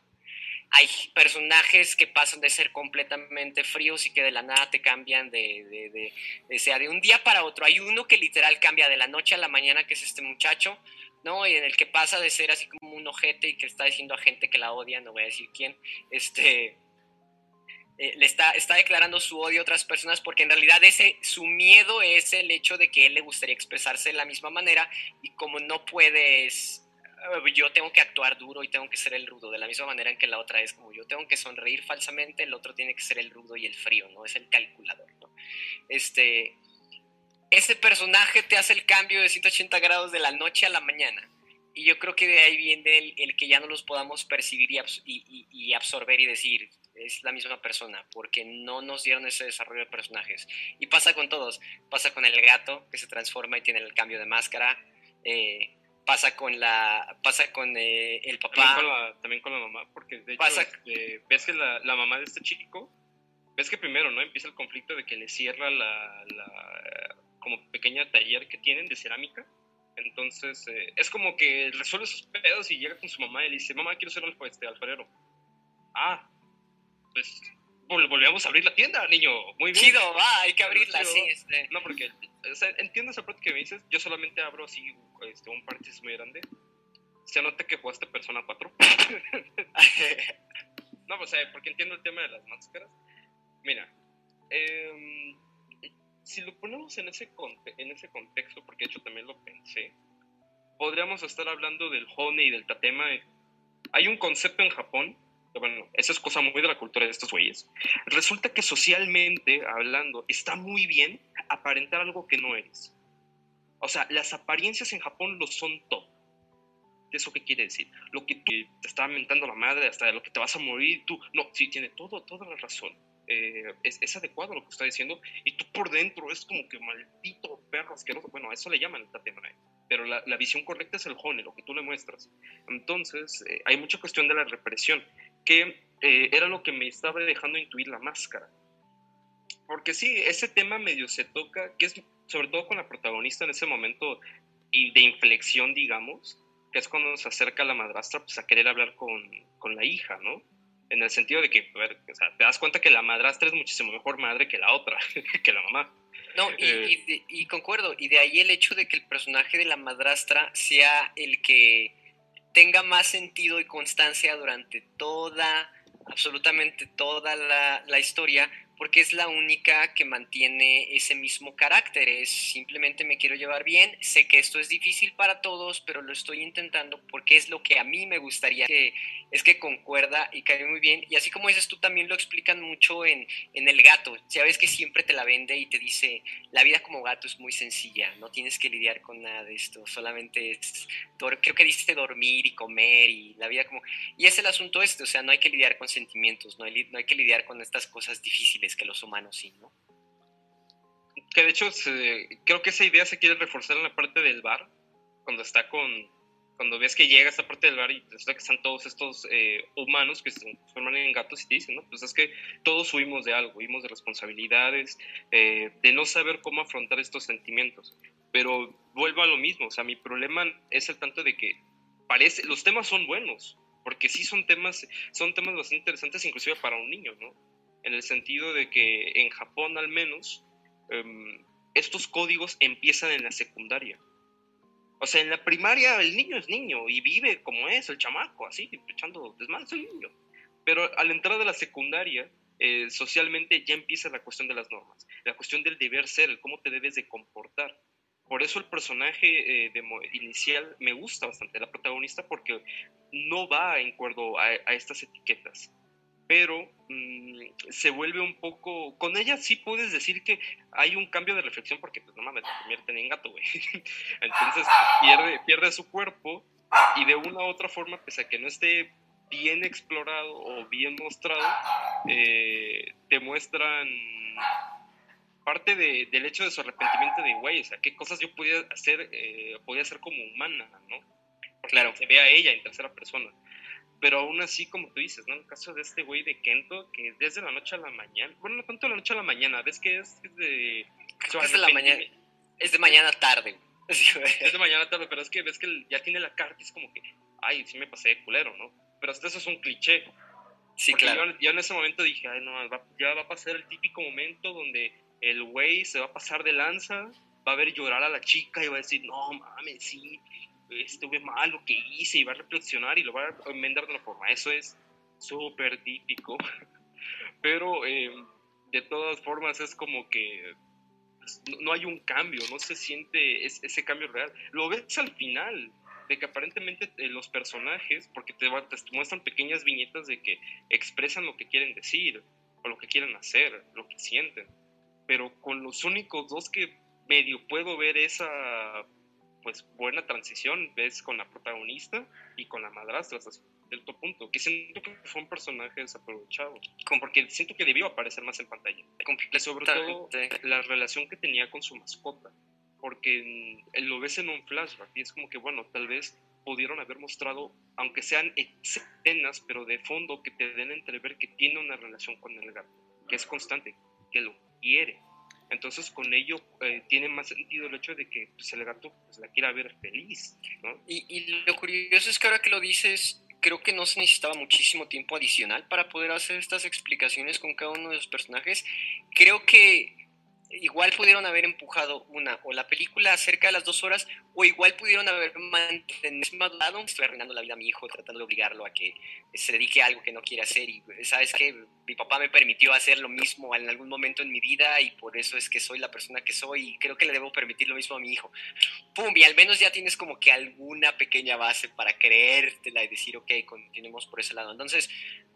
Hay personajes que pasan de ser completamente fríos y que de la nada te cambian de, de, sea, de un día para otro. Hay uno que literal cambia de la noche a la mañana, que es este muchacho, ¿no? Y en el que pasa de ser así como un ojete y que está diciendo a gente que la odia, no voy a decir quién, este, eh, le está, declarando su odio a otras personas porque en realidad ese, su miedo es el hecho de que él le gustaría expresarse de la misma manera y como no puedes, eh, yo tengo que actuar duro y tengo que ser el rudo, de la misma manera en que la otra es como yo tengo que sonreír falsamente, el otro tiene que ser el rudo y el frío, ¿no? Es el calculador, ¿no? Este, ese personaje te hace el cambio de 180 grados de la noche a la mañana. Y yo creo que de ahí viene el, que ya no los podamos percibir y absorber y decir, es la misma persona, porque no nos dieron ese desarrollo de personajes. Y pasa con todos, pasa con el gato que se transforma y tiene el cambio de máscara, eh, pasa con la, pasa con eh, el papá. También con, la, mamá, porque de hecho este, ves que la, la, mamá de este chico, ves que primero, ¿no? Empieza el conflicto de que le cierra la, la como pequeña taller que tienen de cerámica. Entonces, eh, es como que resuelve sus pedos y llega con su mamá y le dice, mamá, quiero ser este, alfarero. Ah, pues volvíamos a abrir la tienda, niño. Muy bien. Chido, va, hay que abrirla, sí. Este. No, porque entiendo esa parte que me dices. Yo solamente abro así este, un paréntesis muy grande. Se nota que jugaste Persona 4. *laughs* no, pues, porque entiendo el tema de las máscaras. Mira, eh, si lo ponemos en ese, en ese contexto, porque de hecho también lo pensé, podríamos estar hablando del honey y del tatema. Hay un concepto en Japón bueno, esa es cosa muy de la cultura de estos güeyes. Resulta que socialmente hablando, está muy bien aparentar algo que no eres. O sea, las apariencias en Japón lo son todo. ¿Eso qué quiere decir? Lo que te, está mentando la madre, hasta lo que te vas a morir, tú, no, sí, tiene todo, toda la razón. Eh, es, es, adecuado lo que está diciendo, y tú por dentro es como que maldito perro asqueroso. Bueno, eso le llaman el tatema. pero la, visión correcta es el Jone, lo que tú le muestras. Entonces, eh, hay mucha cuestión de la represión, que eh, era lo que me estaba dejando intuir la máscara. Porque sí, ese tema medio se toca, que es sobre todo con la protagonista en ese momento y de inflexión, digamos, que es cuando se acerca la madrastra pues, a querer hablar con, con la hija, ¿no? En el sentido de que, te das cuenta que la madrastra es muchísimo mejor madre que la otra, *laughs* que la mamá. No, eh, y, concuerdo, y de ahí el hecho de que el personaje de la madrastra sea el que tenga más sentido y constancia durante toda, absolutamente toda la, la historia, porque es la única que mantiene ese mismo carácter, es simplemente me quiero llevar bien, sé que esto es difícil para todos, pero lo estoy intentando porque es lo que a mí me gustaría que es que concuerda y cae muy bien, y así como dices tú también lo explican mucho en, en el gato, ya ves que siempre te la vende y te dice, la vida como gato es muy sencilla, no tienes que lidiar con nada de esto, solamente es, creo que dice dormir y comer y la vida como, y es el asunto este, o sea, no hay que lidiar con sentimientos, no hay, no hay que lidiar con estas cosas difíciles que los humanos sí, ¿no? Que de hecho creo que esa idea se quiere reforzar en la parte del bar, cuando está con, cuando ves que llega esta parte del bar y resulta que están todos estos eh, humanos que se transforman en gatos y te dicen, ¿no? Pues es que todos huimos de algo, huimos de responsabilidades, eh, de no saber cómo afrontar estos sentimientos. Pero vuelvo a lo mismo, o sea, mi problema es el tanto de que parece, los temas son buenos, porque sí son temas, son temas bastante interesantes inclusive para un niño, ¿no? En el sentido de que en Japón al menos em, estos códigos empiezan en la secundaria. O sea, en la primaria el niño es niño y vive como es, el chamaco, así, echando desmadre, es el niño. Pero al entrar de la secundaria, eh, socialmente ya empieza la cuestión de las normas, la cuestión del deber ser, el cómo te debes de comportar. Por eso el personaje eh, inicial me gusta bastante, la protagonista, porque no va en acuerdo a estas etiquetas pero mm, se vuelve un poco, con ella sí puedes decir que hay un cambio de reflexión porque pues no mames, te convierte en gato, güey. *laughs* Entonces pierde, pierde su cuerpo y de una u otra forma, pese a que no esté bien explorado o bien mostrado, eh, te muestran parte del hecho de su arrepentimiento de, güey, o sea, qué cosas yo podía hacer, eh, podía hacer como humana, ¿no? claro. se ve a ella en tercera persona. Pero aún así, como tú dices, ¿no? En el caso de este güey de Kento, que desde la noche a la mañana, bueno, no tanto de la noche a la mañana, ves que es, de... Es de la mañana, es de mañana tarde. *laughs* es de mañana tarde, pero es que ves que ya tiene la carta y es como que, ay, sí me pasé de culero, ¿no? Pero hasta eso es un cliché. Sí, claro. Yo, en ese momento dije, ay, no, ya va a pasar el típico momento donde el güey se va a pasar de lanza, va a ver llorar a la chica y va a decir, no mames, sí, estuve mal lo que hice y va a reflexionar y lo va a enmendar de una forma. Eso es súper típico. *laughs* Pero eh, de todas formas es como que no hay un cambio, no se siente ese cambio real. Lo ves al final, de que aparentemente eh, los personajes, porque te, te muestran pequeñas viñetas de que expresan lo que quieren decir, o lo que quieren hacer, lo que sienten. Pero con los únicos dos que medio puedo ver esa pues buena transición ves con la protagonista y con la madrastra hasta cierto punto, que siento que fue un personaje desaprovechado, como porque siento que debió aparecer más en pantalla, sobre todo la relación que tenía con su mascota, porque lo ves en un flashback y es como que bueno, tal vez pudieron haber mostrado, aunque sean escenas, pero de fondo que te den a entrever que tiene una relación con el gato, que es constante, que lo quiere, entonces con ello eh, tiene más sentido el hecho de que pues, el gato pues, la quiera ver feliz. Y, y, lo curioso es que ahora que lo dices, creo que no se necesitaba muchísimo tiempo adicional para poder hacer estas explicaciones con cada uno de los personajes. Creo que igual pudieron haber empujado una o la película cerca de las dos horas o igual pudieron haber mantenido estoy arruinando la vida a mi hijo tratando de obligarlo a que se dedique a algo que no quiere hacer y sabes que mi papá me permitió hacer lo mismo en algún momento en mi vida y por eso es que soy la persona que soy y creo que le debo permitir lo mismo a mi hijo. Pum y al menos ya tienes como que alguna pequeña base para creértela y decir ok continuemos por ese lado. Entonces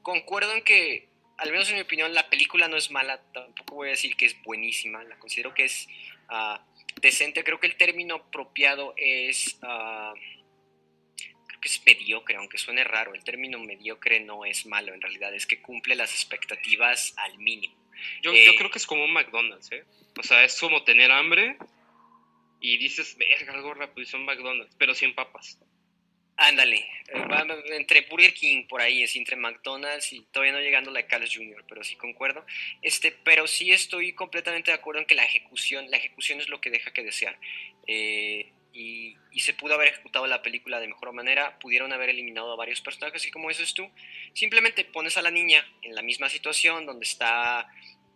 concuerdo en que al menos en mi opinión, la película no es mala, tampoco voy a decir que es buenísima, la considero que es ah, decente, creo que el término apropiado es, uh, creo que es mediocre, aunque suene raro, el término mediocre no es malo en realidad, es que cumple las expectativas al mínimo. Yo, yo eh, creo que es como un McDonald's, ¿eh? O sea, es como tener hambre y dices, verga, algo rápido, y son McDonald's, pero 100 papas. Ándale, eh, entre Burger King por ahí, es entre McDonald's y todavía no llegando la de Carlos Jr., pero sí concuerdo. Este, pero sí estoy completamente de acuerdo en que la ejecución, la ejecución es lo que deja que desear. Eh, y, se pudo haber ejecutado la película de mejor manera, pudieron haber eliminado a varios personajes y como dices tú, simplemente pones a la niña en la misma situación donde está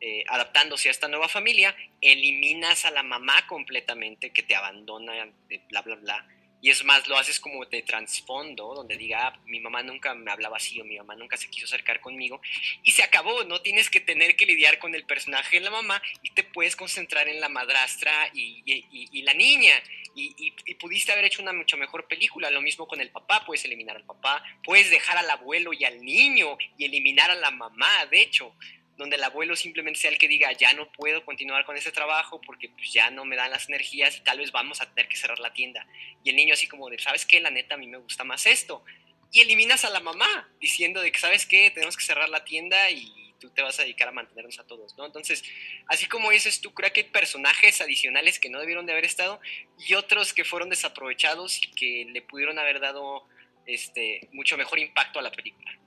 eh, adaptándose a esta nueva familia, eliminas a la mamá completamente que te abandona, bla, bla, bla y es más, lo haces como de trasfondo, donde diga, ah, mi mamá nunca me hablaba así o mi mamá nunca se quiso acercar conmigo. Y se acabó, no tienes que tener que lidiar con el personaje de la mamá y te puedes concentrar en la madrastra y, y, la niña. Y, y, pudiste haber hecho una mucho mejor película. Lo mismo con el papá, puedes eliminar al papá, puedes dejar al abuelo y al niño y eliminar a la mamá, de hecho donde el abuelo simplemente sea el que diga, ya no puedo continuar con ese trabajo porque pues, ya no me dan las energías y tal vez vamos a tener que cerrar la tienda. Y el niño así como de, ¿sabes qué? La neta, a mí me gusta más esto. Y eliminas a la mamá diciendo de que, ¿sabes qué? Tenemos que cerrar la tienda y tú te vas a dedicar a mantenernos a todos, ¿no? Entonces, así como dices tú, creo que hay personajes adicionales que no debieron de haber estado y otros que fueron desaprovechados y que le pudieron haber dado este, mucho mejor impacto a la película.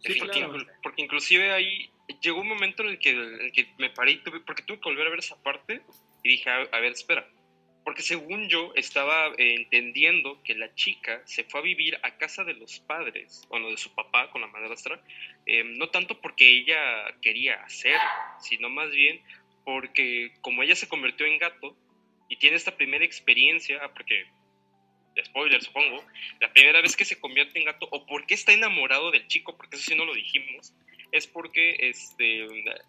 Sí, porque, porque, inclusive ahí llegó un momento en el que, me paré, y tuve, porque tuve que volver a ver esa parte y dije, a, ver, espera. Porque según yo estaba eh, entendiendo que la chica se fue a vivir a casa de los padres, bueno, de su papá con la madrastra, eh, no tanto porque ella quería hacerlo, sino más bien porque como ella se convirtió en gato y tiene esta primera experiencia, ah, porque spoiler supongo, la primera vez que se convierte en gato, o porque está enamorado del chico, porque eso sí no lo dijimos, es porque este,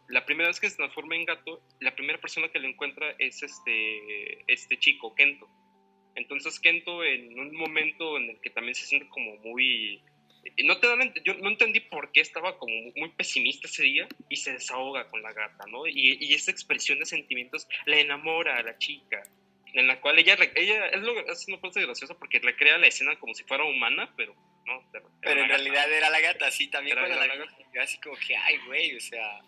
la primera vez que se transforma en gato, la primera persona que lo encuentra es este, este chico, Kento. Entonces Kento en un momento en el que también se siente como muy... No te dan, yo no entendí por qué estaba como muy pesimista ese día y se desahoga con la gata, ¿no? Y, y esa expresión de sentimientos le enamora a la chica en la cual ella, ella es, lo, es una parte graciosa porque recrea la escena como si fuera humana, pero pero, en realidad era la gata, sí, también cuando la, gata. así como que, ay, güey, o sea,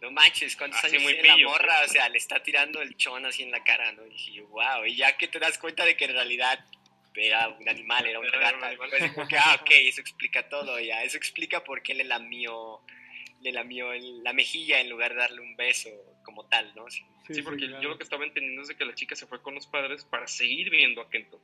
no manches, ¿cuántos años tiene la morra? O sea, le está tirando el chón así en la cara, ¿no? Y dije, wow, y ya que te das cuenta de que en realidad era un animal, era una gata, pues como que, ah, ok, eso explica todo, ya, eso explica por qué le lamió, le lamió la mejilla en lugar de darle un beso como tal, ¿no? Sí, porque yo lo que estaba entendiendo es de que la chica se fue con los padres para seguir viendo a Kento.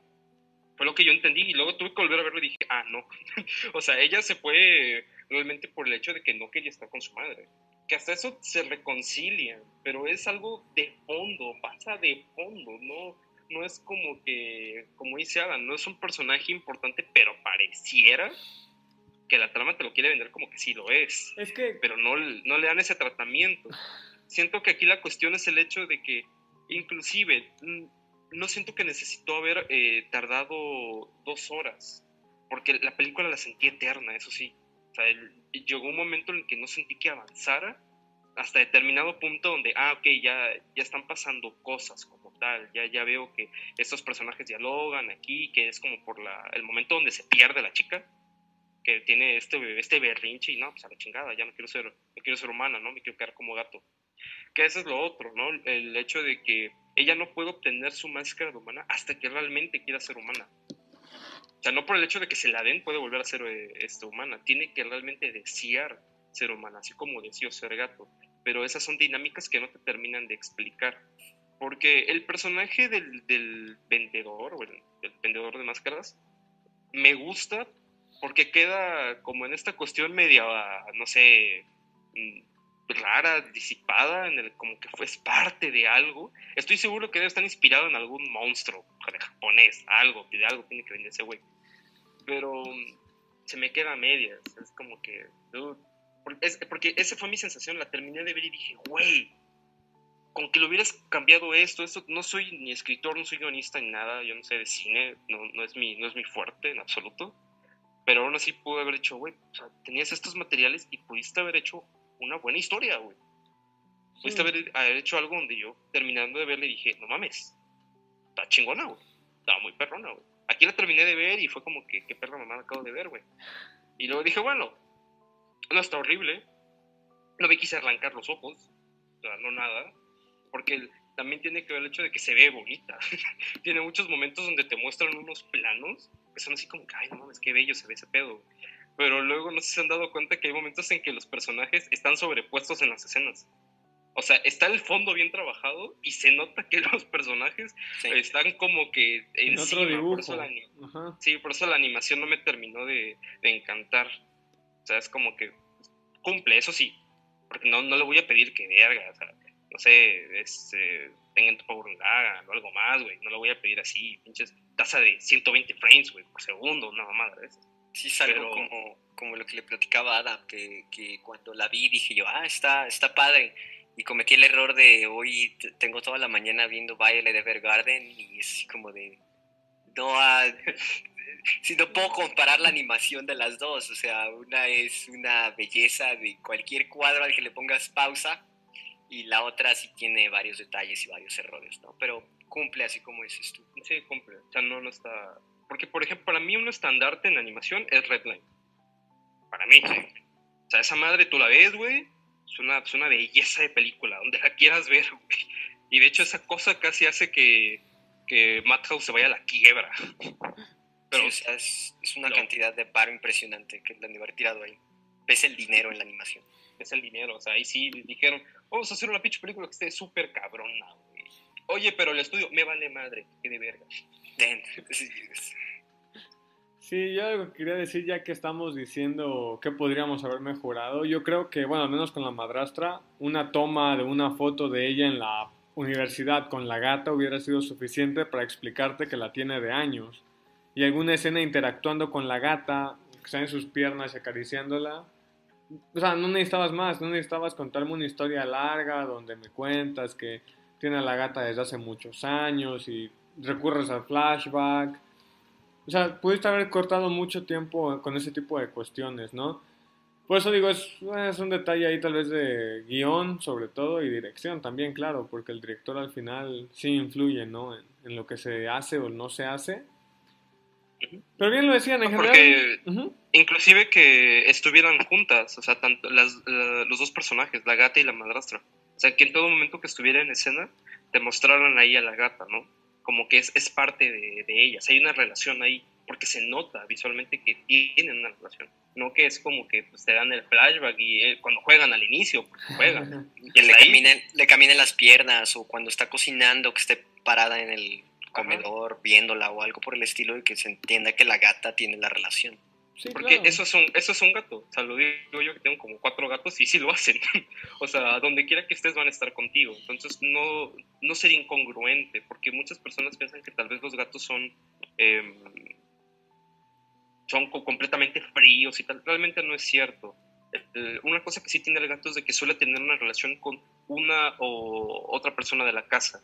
Fue lo que yo entendí y luego tuve que volver a verlo y dije, ah, no. *laughs* o sea, ella se fue realmente por el hecho de que no quería estar con su madre. Que hasta eso se reconcilian, pero es algo de fondo, pasa de fondo, no, no es como que, como dice Adam, no es un personaje importante, pero pareciera que la trama te lo quiere vender como que sí lo es. Es que... Pero no, no le dan ese tratamiento. Siento que aquí la cuestión es el hecho de que inclusive no siento que necesitó haber eh, tardado dos horas, porque la película la sentí eterna, eso sí. O sea, llegó un momento en el que no sentí que avanzara hasta determinado punto donde, ah, ok, ya, ya están pasando cosas como tal, ya, ya veo que estos personajes dialogan aquí, que es como por la, el momento donde se pierde la chica, que tiene este, este berrinche y no, pues a la chingada, ya no quiero ser, no quiero ser humana, ¿no? Me quiero quedar como gato. Que eso es lo otro, ¿no? El hecho de que ella no puede obtener su máscara de humana hasta que realmente quiera ser humana. O sea, no por el hecho de que se la den puede volver a ser eh, este, humana, tiene que realmente desear ser humana, así como deseó ser gato. Pero esas son dinámicas que no te terminan de explicar. Porque el personaje del, del vendedor, o el, vendedor de máscaras, me gusta porque queda como en esta cuestión media, no sé, rara, disipada, en el, como que fue parte de algo. Estoy seguro que debe estar inspirado en algún monstruo japonés, algo, de algo tiene que venir ese güey. Pero mm, se me queda a medias, es como que... porque esa fue mi sensación, la terminé de ver y dije, güey, con que lo hubieras cambiado esto, esto, no soy ni escritor, no soy guionista ni nada, yo no sé de cine, no, no, es, mi, no es mi fuerte en absoluto. Pero aún así pude haber hecho, güey, tenías estos materiales y pudiste haber hecho una buena historia, güey. Pudiste haber, hecho algo donde yo, terminando de verle, dije, no mames, está chingona, güey. Está muy perrona, güey. Aquí la terminé de ver y fue como que, qué perra mamá acabo de ver, güey. Y luego dije, bueno, no está horrible. No me quise arrancar los ojos, o sea, no nada. Porque también tiene que ver el hecho de que se ve bonita. *laughs* tiene muchos momentos donde te muestran unos planos que son así como que, ay, no mames, qué bello se ve ese pedo. Pero luego no sé si se han dado cuenta que hay momentos en que los personajes están sobrepuestos en las escenas. O sea, está el fondo bien trabajado y se nota que *laughs* los personajes están como que en otro dibujo. sí, por eso la animación no me terminó de, encantar. O sea, es como que cumple, eso sí. Porque no, no le voy a pedir que verga, o sea, no sé, este, tengan tu power o algo más, güey. No lo voy a pedir así, pinches tasa de 120 frames, güey, por segundo, una mamada de Sí, es algo como, como lo que le platicaba a Adam, que, que cuando la vi dije yo, ah, está, está padre y cometí el error de hoy tengo toda la mañana viendo de Evergarden y es así como de no *laughs* si no puedo comparar la animación de las dos o sea una es una belleza de cualquier cuadro al que le pongas pausa y la otra sí tiene varios detalles y varios errores no pero cumple así como dices tú. Sí cumple o sea no no está porque por ejemplo para mí un estandarte en animación es Redline para mí o sea esa madre tú la ves güey es una, es una belleza de película, donde la quieras ver, Y de hecho esa cosa casi hace que, que Madhouse se vaya a la quiebra. Pero, es, una cantidad de paro impresionante que le han haber tirado ahí. Ves el dinero en la animación. Es el dinero, o sea, ahí sí dijeron, vamos a hacer una pinche película que esté súper cabrona, güey. Oye, pero el estudio, me vale madre, que de verga. Sí, yo quería decir ya que estamos diciendo que podríamos haber mejorado. Yo creo que, bueno, al menos con la madrastra, una toma de una foto de ella en la universidad con la gata hubiera sido suficiente para explicarte que la tiene de años. Y alguna escena interactuando con la gata, que está en sus piernas y acariciándola. O sea, no necesitabas más, no necesitabas contarme una historia larga donde me cuentas que tiene a la gata desde hace muchos años y recurres al flashback o sea, pudiste haber cortado mucho tiempo con ese tipo de cuestiones, ¿no? Por eso digo, es, es un detalle ahí tal vez de guion sobre todo y dirección también, claro, porque el director al final sí influye, ¿no? En, lo que se hace o no se hace. Pero bien lo decían en general. Porque inclusive que estuvieran juntas, o sea, tanto las, los dos personajes, la gata y la madrastra. O sea, que en todo momento que estuviera en escena, te mostraran ahí a la gata, ¿no? Como que es, es parte de, de, ellas. Hay una relación ahí, porque se nota visualmente que tienen una relación. No que es como que pues, te dan el flashback y eh, cuando juegan al inicio, juegan. que le caminen, le caminen las piernas o cuando está cocinando, que esté parada en el comedor viéndola o algo por el estilo y que se entienda que la gata tiene la relación. Porque eso, es un, eso es un gato. O sea, lo digo yo que tengo como cuatro gatos y sí lo hacen. *laughs* o sea, donde quiera que estés van a estar contigo. Entonces, no, no ser incongruente, porque muchas personas piensan que tal vez los gatos son, em, son completamente fríos y tal. Realmente no es cierto. una cosa que sí tiene el gato es de que suele tener una relación con una o otra persona de la casa.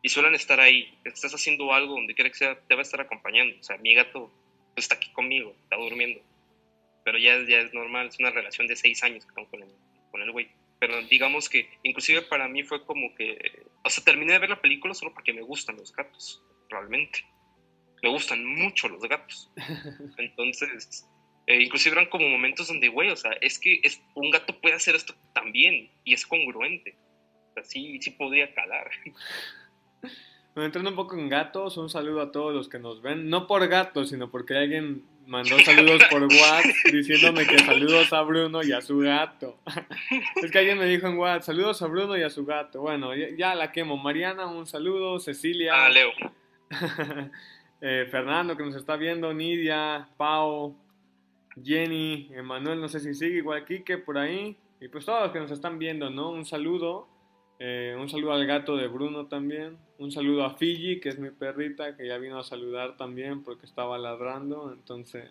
Y suelen estar ahí. Estás haciendo algo donde quiera que sea, te va a estar acompañando. O sea, mi gato está aquí conmigo, está durmiendo. Pero ya, ya es normal, es una relación de seis años que con el, con el güey. Pero digamos que inclusive para mí fue como que, o sea, terminé de ver la película solo porque me gustan los gatos, realmente. Me gustan mucho los gatos. *laughs* Entonces, eh, inclusive eran como momentos donde, güey, o sea, es que es, un gato puede hacer esto también y es congruente. O sea, sí, sí podría calar. *laughs* entrando un poco en gatos, un saludo a todos los que nos ven. No por gatos, sino porque alguien mandó *laughs* saludos por WhatsApp diciéndome que saludos a Bruno y a su gato. *laughs* es que alguien me dijo en WhatsApp, saludos a Bruno y a su gato. Bueno, ya, la quemo. Mariana, un saludo. Cecilia. Ah, Leo. *laughs* Eh, Fernando, que nos está viendo. Nidia, Pau, Jenny, Emanuel, no sé si sigue igual Kike por ahí. Y pues todos los que nos están viendo, ¿no? Un saludo. Eh, un saludo al gato de Bruno también. Un saludo a Fiji, que es mi perrita, que ya vino a saludar también porque estaba ladrando. Entonces.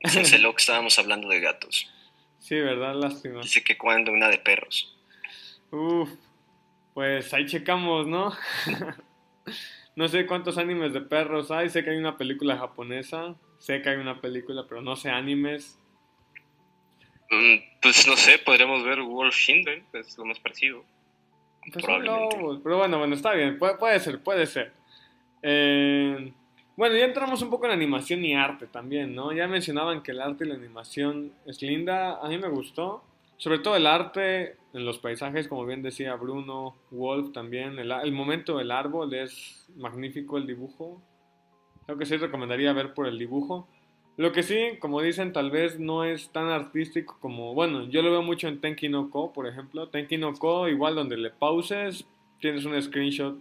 Es que estábamos hablando de gatos. Sí, ¿verdad? Lástima. Dice que cuando una de perros. Uf, pues ahí checamos, ¿no? *laughs* no sé cuántos animes de perros hay. Sé que hay una película japonesa. Sé que hay una película, pero no sé animes. Mm, pues no sé, podríamos ver Wolf Children, es lo más parecido. Pues pero bueno, bueno, está bien, puede, ser, puede ser. Eh, bueno, ya entramos un poco en animación y arte también, ¿no? Ya mencionaban que el arte y la animación es linda, a mí me gustó. sobre todo el arte en los paisajes, como bien decía Bruno, Wolf también, el, el momento del árbol es magnífico el dibujo. Creo que sí recomendaría ver por el dibujo. Lo que sí, como dicen, tal vez no es tan artístico como, bueno, yo lo veo mucho en Tenki no Ko, por ejemplo. Tenki no Ko, igual donde le pauses, tienes un screenshot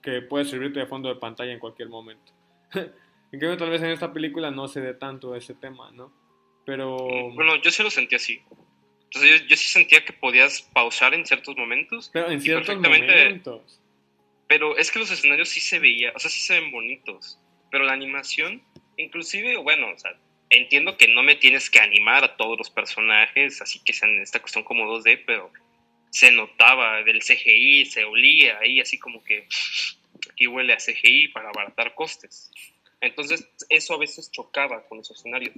que puede servirte de fondo de pantalla en cualquier momento. *laughs* en cambio, tal vez en esta película no se dé tanto ese tema, ¿no? Pero... Bueno, yo sí lo sentí así. Entonces yo, sí sentía que podías pausar en ciertos momentos. Pero en ciertos momentos. Pero es que los escenarios sí se veían, o sea, sí se ven bonitos. Pero la animación inclusive, bueno, o entiendo que no me tienes que animar a todos los personajes, así que sean esta cuestión como 2D, pero se notaba del CGI, se olía ahí, así como que aquí huele a CGI para abaratar costes. Entonces, eso a veces chocaba con los escenarios,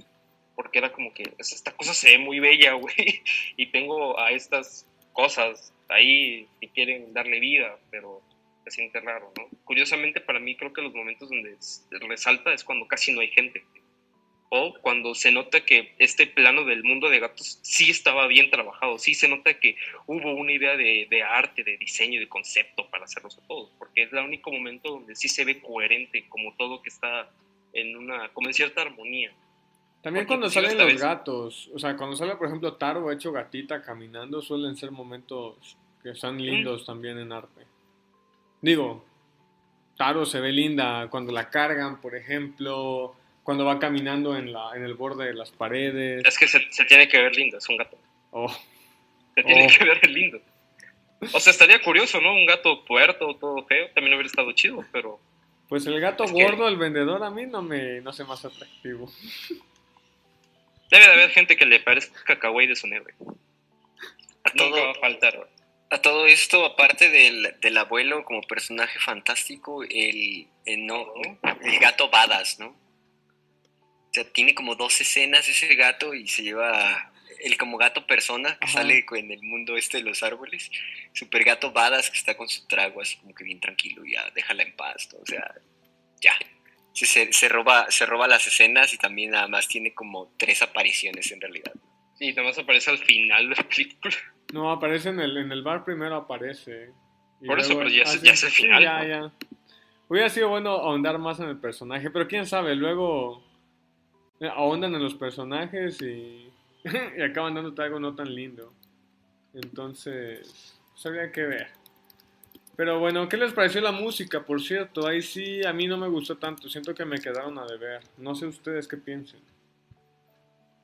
porque era como que esta cosa se ve muy bella, *laughs* güey, y tengo a estas cosas ahí que quieren darle vida, pero se siente raro, ¿no? Curiosamente para mí creo que los momentos donde resalta es cuando casi no hay gente. O cuando se nota que este plano del mundo de gatos sí estaba bien trabajado, sí se nota que hubo una idea de, de arte, de diseño, de concepto para hacerlos a todos, porque es el único momento donde sí se ve coherente, como todo que está en una, como en cierta armonía. También cuando salen los gatos, o sea, cuando sale por ejemplo Taro hecho gatita caminando, suelen ser momentos que son lindos también en arte. Digo, Taro se ve linda cuando la cargan, por ejemplo, cuando va caminando en, la, en el borde de las paredes. Es que se, tiene que ver linda, es un gato. Oh. Se tiene oh. que ver lindo. O sea, estaría curioso, ¿no? Un gato puerto, todo feo, también hubiera estado chido, pero... Pues el gato gordo, el vendedor, a mí no me no sé más atractivo. Debe de haber gente que le parezca kawaii de su neve. A todo va a faltar a todo esto, aparte del, del, abuelo como personaje fantástico, el, no, el gato Badas, ¿no? O sea, tiene como dos escenas ese gato y se lleva el como gato persona que sale en el mundo este de los árboles. Super gato Badas que está con su trago así como que bien tranquilo, ya, déjala en paz, o sea, ya. Se, se, roba, se roba las escenas y también además tiene como tres apariciones en realidad. Sí, además aparece al final de la película. No, aparece en el, en el bar primero, aparece. Por eso, pero ya, ya es el final. ya, ya. Hubiera sido bueno ahondar más en el personaje, pero quién sabe, luego eh, ahondan en los personajes y, *laughs* y acaban dándote algo no tan lindo. Entonces, pues habría que ver. Pero bueno, ¿qué les pareció la música? Por cierto, ahí sí a mí no me gustó tanto, siento que me quedaron a deber. No sé ustedes qué piensen.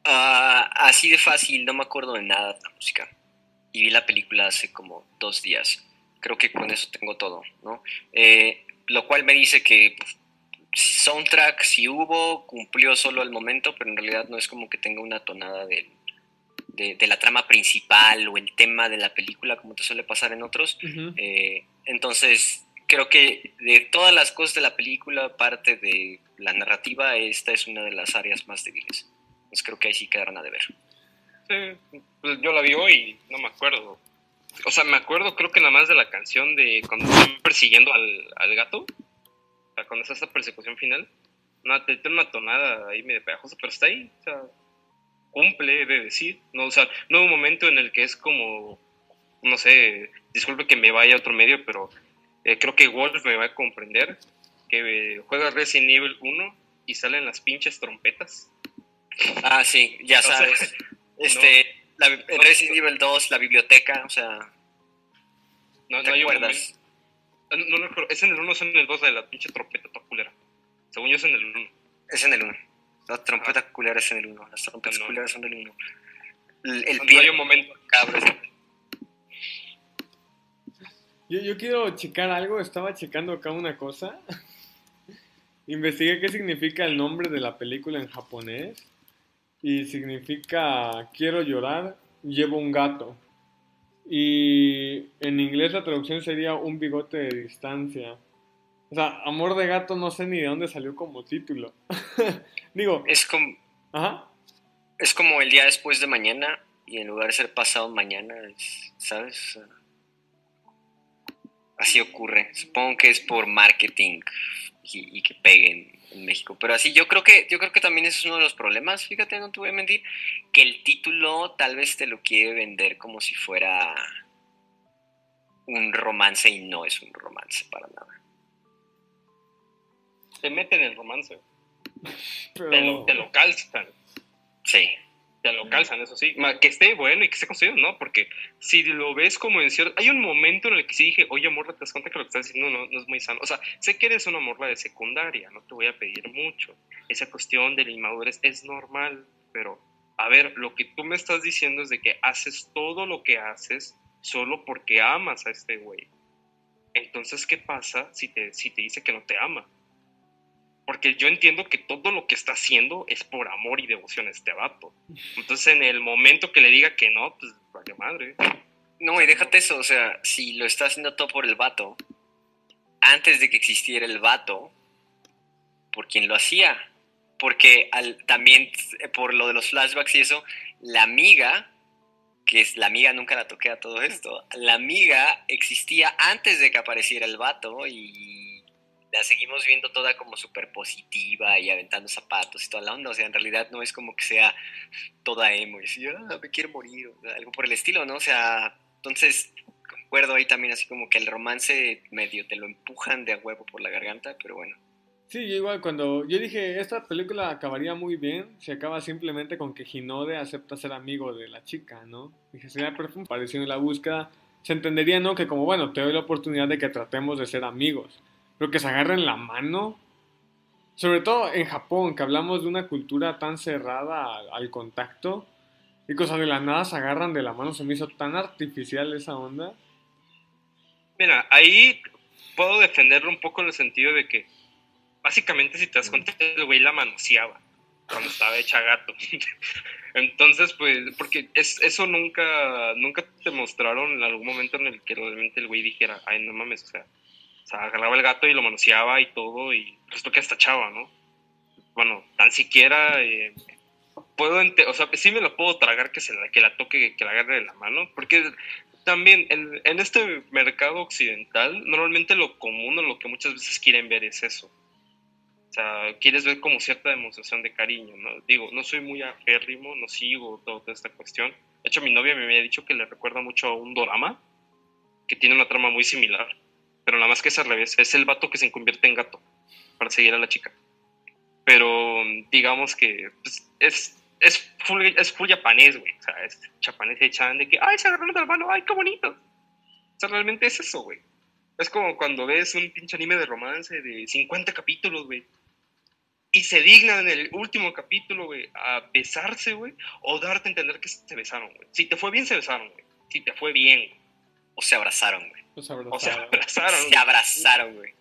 Ah, así de fácil, no me acuerdo de nada de la música y vi la película hace como dos días. Creo que con eso tengo todo, ¿no? Eh, lo cual me dice que pues, soundtrack si hubo, cumplió solo al momento, pero en realidad no es como que tenga una tonada de, de, la trama principal o el tema de la película como te suele pasar en otros. Eh, entonces, creo que de todas las cosas de la película, aparte de la narrativa, esta es una de las áreas más débiles. Entonces creo que ahí sí quedaron a deber. Pues yo la vi hoy, no me acuerdo. O sea, me acuerdo creo que nada más de la canción de cuando están persiguiendo al, al gato. O sea, cuando está esta persecución final. No, tiene una tonada ahí medio pegajosa, pero está ahí. O sea, cumple, de decir. No, o sea, no hay un momento en el que es como, no sé, disculpe que me vaya a otro medio, pero eh, creo que Wolf me va a comprender que eh, juega Resident Evil 1 y salen las pinches trompetas. Ah, sí, ya sabes. *laughs* Este, la, Resident Evil 2, la biblioteca, o sea. No, no hay acuerdas? No, no, es en el 1 o es en el 2 de la pinche trompeta culera. Según yo es en el 1. Es en el 1. La trompeta ah. culera es en el 1. Las trompetas culeras son del 1. El, el pie. hay un momento. Cabros. Yo, yo quiero checar algo. Estaba checando acá una cosa. *laughs* Investigué qué significa el nombre de la película en japonés y significa quiero llorar, llevo un gato. Y en inglés la traducción sería un bigote de distancia. O sea, Amor de gato no sé ni de dónde salió como título. *laughs* Digo. Es como. Ajá. Es como el día después de mañana y en lugar de ser pasado mañana, ¿sabes? Así ocurre. Supongo que es por marketing y, y que peguen en México. Pero así, yo creo que, yo creo que también eso es uno de los problemas, fíjate, no te voy a mentir, que el título tal vez te lo quiere vender como si fuera un romance y no es un romance para nada. Te meten en el romance. Te, lo, te lo calzan. Sí calzan, eso sí. Que esté bueno y que esté construido, ¿no? Porque si lo ves como en cierto... Hay un momento en el que sí dije, oye, morra, te das cuenta que lo que estás diciendo no, no es muy sano. O sea, sé que eres una morra de secundaria, no te voy a pedir mucho. Esa cuestión de la inmadurez es normal, pero, a ver, lo que tú me estás diciendo es de que haces todo lo que haces solo porque amas a este güey. Entonces, ¿qué pasa si te, si te dice que no te ama? Porque yo entiendo que todo lo que está haciendo es por amor y devoción a este vato. Entonces, en el momento que le diga que no, pues vaya madre. No, y déjate eso, o sea, si lo está haciendo todo por el vato, antes de que existiera el vato, ¿por quién lo hacía? Porque también, por lo de los flashbacks y eso, la amiga, que es la amiga, nunca la toqué a todo esto, la amiga existía antes de que apareciera el vato y la seguimos viendo toda como súper positiva y aventando zapatos y toda la onda. O sea, en realidad no es como que sea toda emo y así, ah, me quiero morir, o algo por el estilo, ¿no? O sea, entonces, concuerdo ahí también así como que el romance medio te lo empujan de a huevo por la garganta, pero bueno. Sí, yo igual cuando yo dije, esta película acabaría muy bien se acaba simplemente con que Hinode acepta ser amigo de la chica, ¿no? Dije, sería perfecto, pareció en la búsqueda, se entendería, ¿no? Que como, bueno, te doy la oportunidad de que tratemos de ser amigos pero que se agarren la mano. Sobre todo en Japón, que hablamos de una cultura tan cerrada al, contacto. Y cosas de la nada se agarran de la mano. Se me hizo tan artificial esa onda. Mira, ahí puedo defenderlo un poco en el sentido de que, básicamente, si te das cuenta, el güey la manoseaba cuando estaba hecha gato. *laughs* Entonces, pues, porque es, eso nunca, nunca te mostraron en algún momento en el que realmente el güey dijera, ay, no mames, o sea, sea, agarraba el gato y lo manoseaba y todo, y esto que hasta chava, ¿no? Bueno, tan siquiera eh, puedo, o sea, sí me lo puedo tragar que, se la, que la toque, que la agarre de la mano, porque también en, en, este mercado occidental, normalmente lo común o lo que muchas veces quieren ver es eso. O sea, quieres ver como cierta demostración de cariño, ¿no? Digo, no soy muy aférrimo, no sigo toda esta cuestión. De hecho, mi novia me había dicho que le recuerda mucho a un dorama, que tiene una trama muy similar pero nada más que es al revés, es el vato que se convierte en gato para seguir a la chica. Pero digamos que pues, es, es, full, es full japonés, güey. O sea, es japonés echan de que, ay, se agarraron de la mano, ay, qué bonito. O sea, realmente es eso, güey. Es como cuando ves un pinche anime de romance de 50 capítulos, güey. Y se dignan en el último capítulo, güey, a besarse, güey, o darte a entender que se besaron, güey. Si te fue bien, se besaron, güey. Si te fue bien, O se abrazaron, güey. Se abrazaron. Se abrazaron, güey.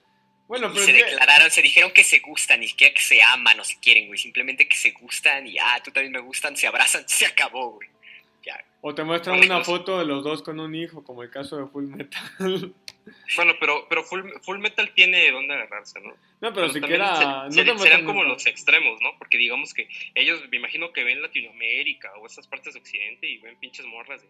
Bueno, pero se declararon, se dijeron que se gustan, ni siquiera que se aman o se quieren, güey. Simplemente que se gustan y, ah, tú también me gustan, se abrazan, se acabó, güey. Ya. O te muestran una foto de los dos con un hijo, como el caso de Full Metal. *laughs* Bueno, pero, pero Full, Metal tiene dónde agarrarse, ¿no? No, pero, siquiera... Se, no serán como los extremos, ¿no? Porque digamos que ellos, me imagino que ven Latinoamérica o estas partes de Occidente y ven pinches morras de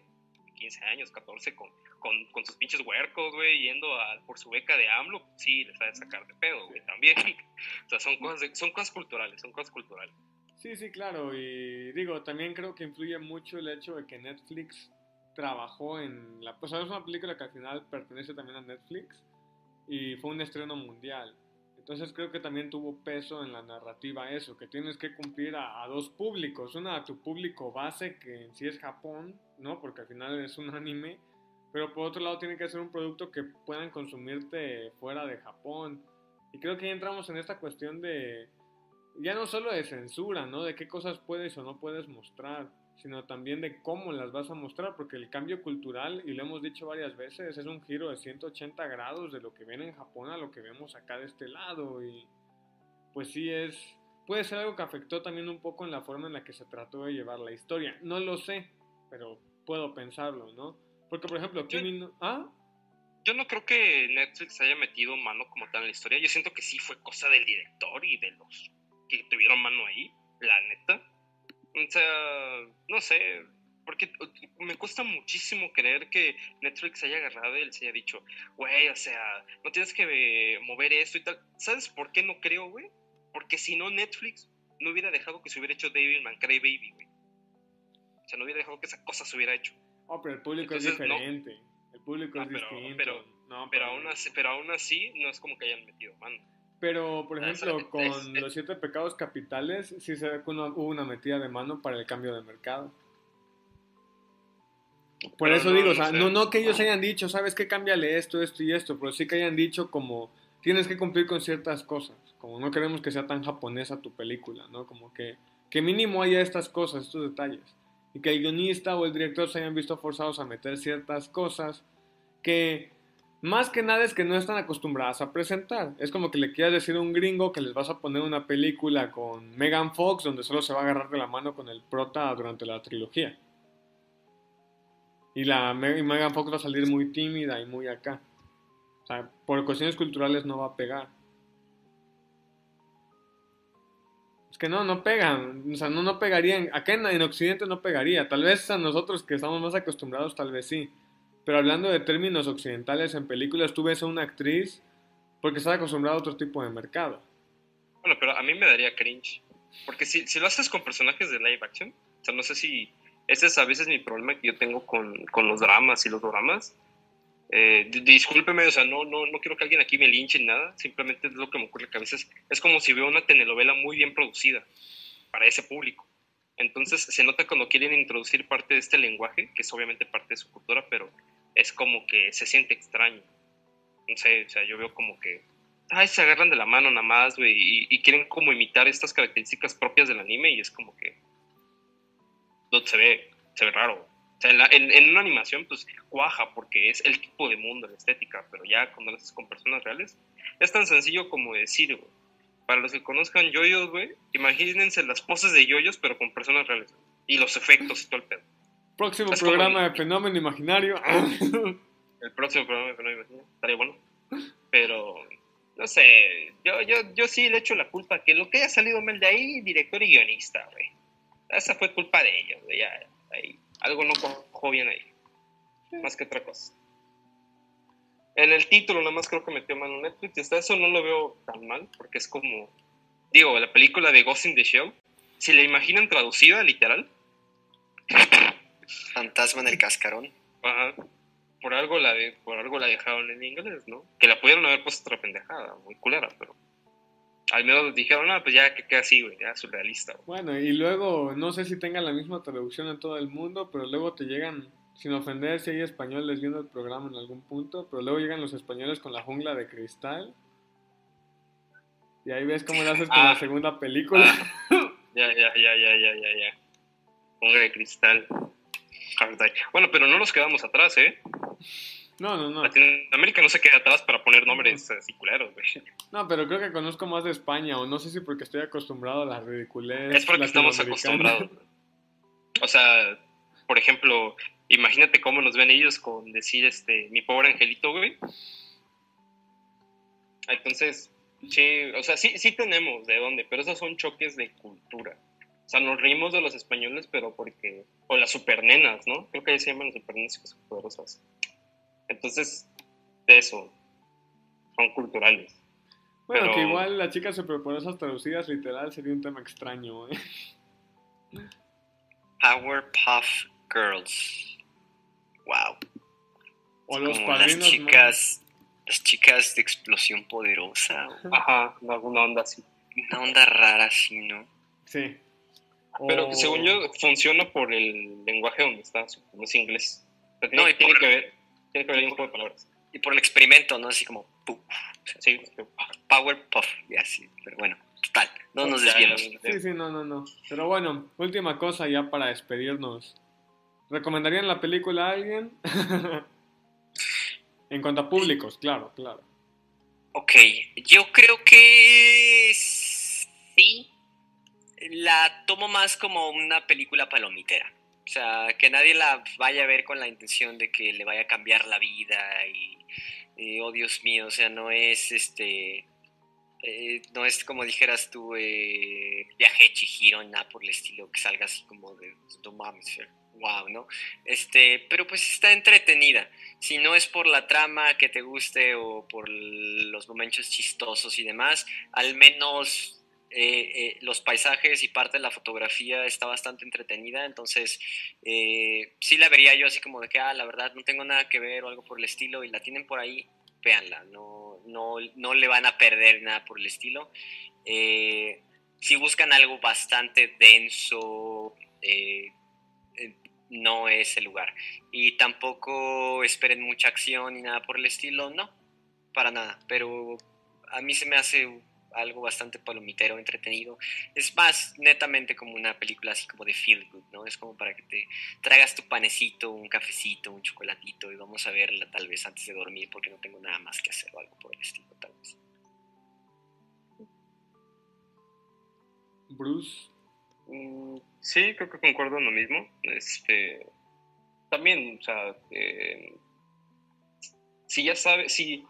15 años, 14, con, con, con sus pinches huercos, güey, yendo a, por su beca de AMLO, sí, les ha de sacar de pedo, güey, también. *laughs* o sea, son cosas, son cosas culturales, son cosas culturales. Sí, sí, claro, y digo, también creo que influye mucho el hecho de que Netflix trabajó en la... Pues es una película que al final pertenece también a Netflix y fue un estreno mundial. Entonces creo que también tuvo peso en la narrativa eso, que tienes que cumplir a, dos públicos, una a tu público base, que en sí es Japón, ¿no? Porque al final es un anime, pero por otro lado tiene que ser un producto que puedan consumirte fuera de Japón. Y creo que ahí entramos en esta cuestión de, ya no solo de censura, ¿no? De qué cosas puedes o no puedes mostrar sino también de cómo las vas a mostrar, porque el cambio cultural, y lo hemos dicho varias veces, es un giro de 180 grados de lo que ven en Japón a lo que vemos acá de este lado, y pues sí es, puede ser algo que afectó también un poco en la forma en la que se trató de llevar la historia, no lo sé, pero puedo pensarlo, ¿no? Porque por ejemplo, Kimi no... ¿Ah? Yo no creo que Netflix haya metido mano como tal en la historia, yo siento que sí fue cosa del director y de los que tuvieron mano ahí, la neta o sea, no sé, porque me cuesta muchísimo creer que Netflix haya agarrado y él se haya dicho, güey, o sea, no tienes que mover esto y tal. ¿Sabes por qué no creo, güey? Porque si no, Netflix no hubiera dejado que se hubiera hecho Devilman Crybaby, güey. O sea, no hubiera dejado que esa cosa se hubiera hecho. Oh, pero el público es no. diferente. El público Ah, es pero- distinto. pero- No, Pero aún, así, pero aún así, no es como que hayan metido mano. Pero, por Ah, ejemplo, con los siete pecados capitales, sí se ve que uno- hubo una metida de mano para el cambio de mercado. Por Pero eso no, digo, o sea, no, no que ellos hayan dicho, sabes qué, cámbiale esto, esto y esto, pero sí que hayan dicho como, tienes que cumplir con ciertas cosas, como no queremos que sea tan japonesa tu película, ¿no? Como que, que mínimo haya estas cosas, estos detalles, y que el guionista o el director se hayan visto forzados a meter ciertas cosas que más que nada es que no están acostumbradas a presentar. Es como que le quieras decir a un gringo que les vas a poner una película con Megan Fox donde solo se va a agarrar de la mano con el prota durante la trilogía. Y la y Megan Fox va a salir muy tímida y muy acá. O sea, por cuestiones culturales no va a pegar. Es que no, no pegan. O sea, no, no pegarían. Acá en Occidente no pegaría. Tal vez a nosotros que estamos más acostumbrados, tal vez sí. Pero hablando de términos occidentales en películas, tú ves a una actriz porque estás acostumbrado a otro tipo de mercado. Bueno, pero a mí me daría cringe. Porque si, lo haces con personajes de live action, o sea, no sé si. Ese es a veces mi problema que yo tengo con, con los dramas y los dramas. Eh, di- discúlpeme, o sea, no, no, no quiero que alguien aquí me linche ni nada. Simplemente es lo que me ocurre que a veces es como si veo una telenovela muy bien producida para ese público. Entonces se nota cuando quieren introducir parte de este lenguaje, que es obviamente parte de su cultura, pero es como que se siente extraño. No sé, o sea, yo veo como que ay, se agarran de la mano nada más, güey, y, y quieren como imitar estas características propias del anime y es como que no se ve, se ve raro. O sea, en, la- en- en una animación, pues cuaja porque es el tipo de mundo, la estética, pero ya cuando lo haces con personas reales, es tan sencillo como decir, güey. Para los que conozcan yoyos, güey, imagínense las poses de yoyos, pero con personas reales. Y los efectos y todo el pedo. Próximo Es programa el- de Fenómeno Imaginario. *laughs* El próximo programa que no me imagino, estaría bueno. Pero, no sé, yo, yo, yo sí le echo la culpa que lo que haya salido mal de ahí, director y guionista, güey. Esa fue culpa de ellos, güey. Ya, ahí, algo no cojó bien ahí. Más que otra cosa. En el título nada más creo que metió mano Netflix y hasta eso no lo veo tan mal, porque es como, digo, la película de Ghost in the Shell, si la imaginan traducida, literal, Fantasma en el cascarón. Ajá. Por algo la de, por algo la dejaron en inglés, ¿no? Que la pudieron haber puesto otra pendejada, muy culera, pero al menos dijeron, no, pues ya que queda así, güey, ya surrealista, güey. Bueno, y luego, no sé si tengan la misma traducción en todo el mundo, pero luego te llegan, sin ofender si hay españoles viendo el programa en algún punto, pero luego llegan los españoles con la jungla de cristal. Y ahí ves cómo lo haces con Ah. la segunda película. Ya, ya, ya, ya, ya, ya, ya. Hombre de cristal. Hard Eye. Bueno, pero no nos quedamos atrás, ¿eh? No, no, no. Latinoamérica no se queda atrás para poner nombres así culeros, güey. No, pero creo que conozco más de España, o no sé si porque estoy acostumbrado a la ridiculez. Es porque estamos acostumbrados. O sea, por ejemplo, imagínate cómo nos ven ellos con decir, este, mi pobre angelito, güey. Entonces, sí, o sea, sí, sí tenemos de dónde, pero esos son choques de cultura. O sea, nos reímos de los españoles, pero porque, o las supernenas, ¿no? Creo que ahí se llaman las supernenas poderosas. Entonces, de eso, son culturales. Bueno, Pero- que igual la chica superpoderosas traducidas literal sería un tema extraño, ¿eh? Powerpuff Girls. Wow. O los Como las chicas, las chicas de explosión poderosa. Ajá, alguna onda así. Una onda rara así, ¿no? Sí. Pero según yo, funciona por el lenguaje donde está, supongo, es inglés. O sea, tiene, No, y tiene por- que ver, tiene que ver un juego de palabras. Y por el experimento, ¿no? Así como ¡puf! Sí, Powerpuff y así. Pero bueno, total, no nos desviemos. Sí, sí, no, no, no. Pero bueno, última cosa ya para despedirnos. ¿Recomendarían la película a alguien? *laughs* en cuanto a públicos, claro, claro. Ok, yo creo que. La tomo más como una película palomitera. O sea, que nadie la vaya a ver con la intención de que le vaya a cambiar la vida y, oh Dios mío, o sea, no es este, eh, no es como dijeras tú, eh, viaje de Chihiro, nada por el estilo, que salga así como de, no mames, wow, ¿no? Este, pero pues está entretenida. Si no es por la trama que te guste o por los momentos chistosos y demás, al menos eh, los paisajes y parte de la fotografía está bastante entretenida, entonces sí la vería yo así como de que, ah, la verdad no tengo nada que ver o algo por el estilo y la tienen por ahí, véanla, no, no, no le van a perder nada por el estilo. si buscan algo bastante denso, no es el lugar. Y tampoco esperen mucha acción ni nada por el estilo, no, para nada. Pero a mí se me hace algo bastante palomitero, entretenido. Es más netamente como una película así como de feel good, ¿no? Es como para que te tragas tu panecito, un cafecito, un chocolatito y vamos a verla tal vez antes de dormir porque no tengo nada más que hacer o algo por el estilo, tal vez. Bruce. Mm, sí, creo que concuerdo en lo mismo. Este, también, o sea, eh, si ya sabes, si,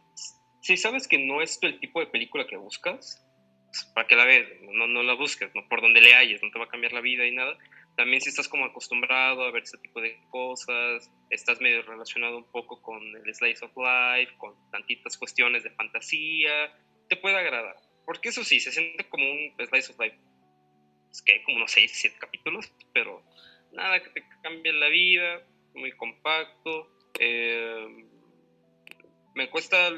si sabes que no es el tipo de película que buscas, pues, ¿para qué la ves? No, no la busques, no por donde le hayas, no te va a cambiar la vida y nada. También si estás como acostumbrado a ver ese tipo de cosas, estás medio relacionado un poco con el slice of life, con tantitas cuestiones de fantasía, te puede agradar. Porque eso sí, se siente como un slice of life es que como unos 6, 7 capítulos, pero nada que te cambie la vida, muy compacto. Eh, me cuesta,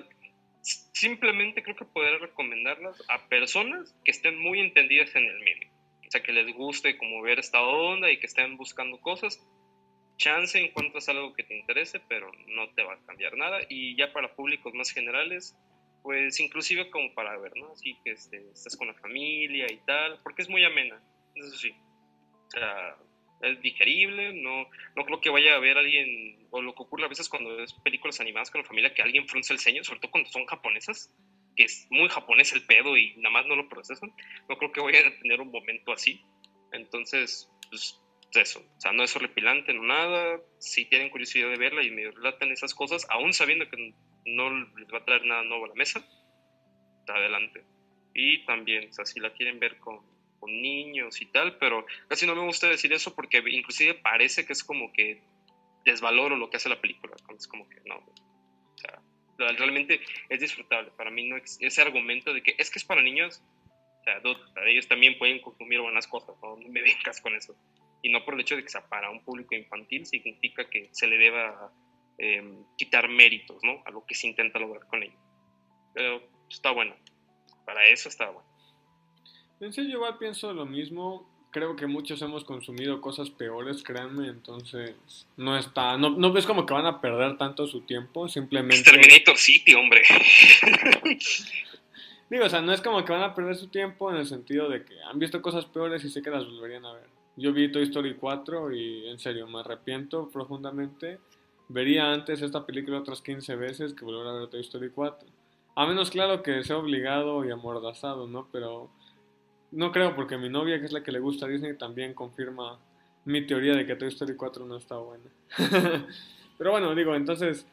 simplemente creo que poder recomendarlas a personas que estén muy entendidas en el medio. O sea, que les guste como ver esta onda y que estén buscando cosas. Chance encuentras algo que te interese, pero no te va a cambiar nada. Y ya para públicos más generales, pues inclusive como para ver, ¿no? Así que este, estás con la familia y tal, porque es muy amena, eso sí. O sea, es digerible, no, no creo que vaya a haber alguien, o lo que ocurre a veces cuando ves películas animadas con la familia, que alguien frunce el ceño, sobre todo cuando son japonesas, que es muy japonés el pedo y nada más no lo procesan, no creo que vaya a tener un momento así. Entonces, pues eso, o sea, no es horripilante, no nada, si tienen curiosidad de verla y me relatan esas cosas, aún sabiendo que no les va a traer nada nuevo a la mesa, adelante. Y también, o sea, si la quieren ver con, con niños y tal, pero casi no me gusta decir eso porque inclusive parece que es como que desvaloro lo que hace la película, es como que no, o sea, realmente es disfrutable. Para mí no ese argumento de que es que es para niños, o sea, ellos también pueden consumir buenas cosas, no me vengas con eso. Y no por el hecho de que sea para un público infantil significa que se le deba Em, quitar méritos, ¿no? A lo que se intenta lograr con ello. Pero está bueno. Para eso está bueno. En serio, igual pienso lo mismo. Creo que muchos hemos consumido cosas peores, créanme, entonces no está, no, no ves como que van a perder tanto su tiempo, simplemente... Terminator City, hombre. *laughs* Digo, o sea, no es como que van a perder su tiempo en el sentido de que han visto cosas peores y sé que las volverían a ver. Yo vi Toy Story 4 y en serio me arrepiento profundamente vería antes esta película otras 15 veces que volver a ver Toy Story 4. A menos claro que sea obligado y amordazado, ¿no? Pero no creo porque mi novia, que es la que le gusta a Disney, también confirma mi teoría de que Toy Story 4 no está buena. *laughs* Pero bueno, digo, entonces,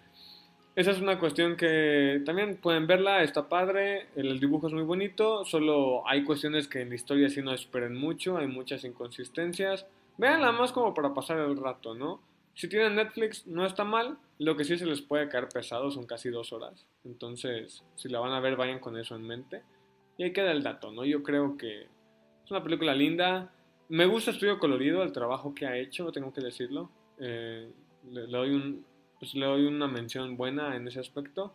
esa es una cuestión que también pueden verla, está padre, el dibujo es muy bonito, solo hay cuestiones que en la historia sí no esperen mucho, hay muchas inconsistencias. Véanla más como para pasar el rato, ¿no? Si tienen Netflix, no está mal. Lo que sí se les puede caer pesado son casi dos horas. Entonces, si la van a ver, vayan con eso en mente. Y ahí queda el dato, ¿no? Yo creo que es una película linda. Me gusta Estudio Colorido, el trabajo que ha hecho, tengo que decirlo. Eh, le, doy un, pues, le doy una mención buena en ese aspecto.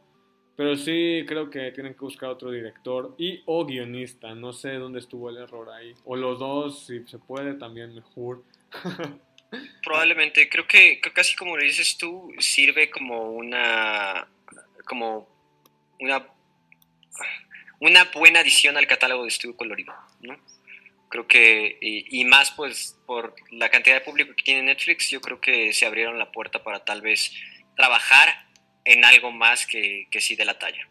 Pero sí creo que tienen que buscar otro director y o guionista. No sé dónde estuvo el error ahí. O los dos, si se puede, también mejor. *laughs* Probablemente, creo que, casi como lo dices tú, sirve como una, como una, una buena adición al catálogo de estudio colorido, ¿no? Creo que, y, más pues por la cantidad de público que tiene Netflix, yo creo que se abrieron la puerta para tal vez trabajar en algo más que, que sí de la talla.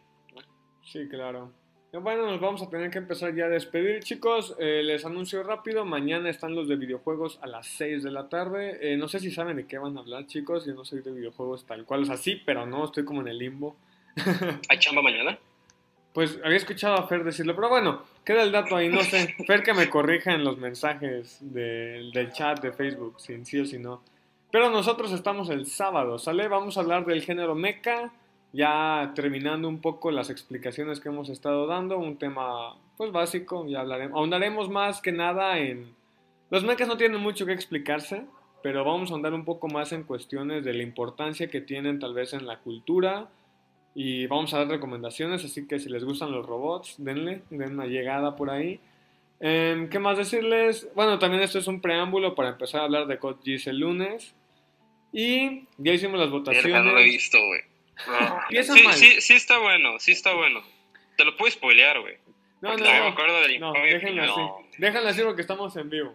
Sí, claro. Bueno, nos vamos a tener que empezar ya a despedir, chicos. Eh, les anuncio rápido, mañana están los de videojuegos a las 6 de la tarde. Eh, no sé si saben de qué van a hablar, chicos. Yo no soy de videojuegos tal cual, o sea, sí, pero no, estoy como en el limbo. ¿Hay chamba mañana? Pues había escuchado a Fer decirlo, pero bueno, queda el dato ahí, no sé. Fer que me corrija en los mensajes del chat de Facebook, si sí o si no. Pero nosotros estamos el sábado, ¿sale? Vamos a hablar del género mecha ya terminando un poco las explicaciones que hemos estado dando, un tema pues básico, ya hablaremos, ahondaremos más que nada en... Los mechas no tienen mucho que explicarse, pero vamos a andar un poco más en cuestiones de la importancia que tienen tal vez en la cultura y vamos a dar recomendaciones, así que si les gustan los robots, denle, den una llegada por ahí. Em, ¿Qué más decirles? Bueno, también esto es un preámbulo para empezar a hablar de Code Geass el lunes. Y ya hicimos las votaciones. no lo he visto, güey. sí, sí, sí está bueno, sí está bueno. Te lo puedo spoilear, güey. No, no, no. Me acuerdo del no, déjenlo así. Déjenlo así porque estamos en vivo.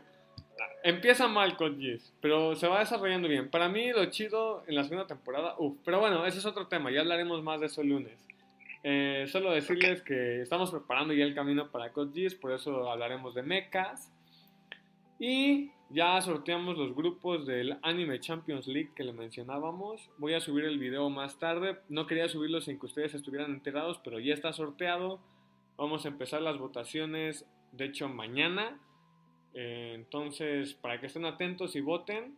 Empieza mal con Geass, pero se va desarrollando bien. Para mí lo chido en la segunda temporada, uff, pero bueno, ese es otro tema, ya hablaremos más de eso el lunes. Eh, solo decirles que estamos preparando ya el camino para Code Geass, por eso hablaremos de mechas. Y ya sorteamos los grupos del Anime Champions League que le mencionábamos. Voy a subir el video más tarde. No quería subirlo sin que ustedes estuvieran enterados, pero ya está sorteado. Vamos a empezar las votaciones, de hecho, mañana. Eh, entonces, para que estén atentos y voten.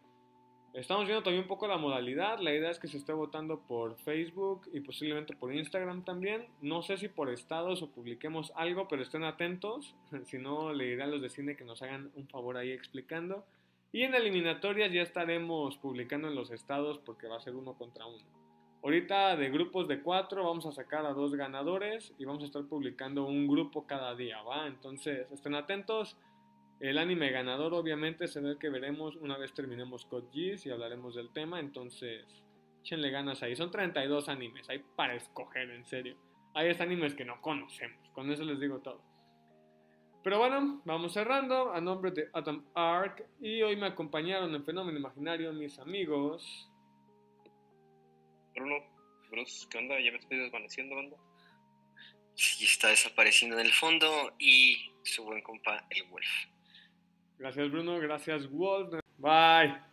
Estamos viendo también un poco la modalidad. La idea es que se esté votando por Facebook y posiblemente por Instagram también. No sé si por estados o publiquemos algo, pero estén atentos. *laughs* si no, le diré a los de cine que nos hagan un favor ahí explicando. Y en eliminatorias ya estaremos publicando en los estados porque va a ser uno contra uno. Ahorita de grupos de cuatro vamos a sacar a dos ganadores y vamos a estar publicando un grupo cada día, ¿va? Entonces estén atentos. El anime ganador obviamente es el que veremos una vez terminemos Code Geass y hablaremos del tema, entonces échenle ganas ahí. Son 32 animes, hay para escoger, en serio. Hay animes que no conocemos, con eso les digo todo. Pero bueno, vamos cerrando a nombre de Adam Ark y hoy me acompañaron en Fenómeno Imaginario mis amigos. Bruno, Bruce, ¿qué onda? ¿Ya me estoy desvaneciendo, banda? Sí, está desapareciendo en el fondo y su buen compa, el Wolf. Gracias Bruno, gracias Wolf. Bye.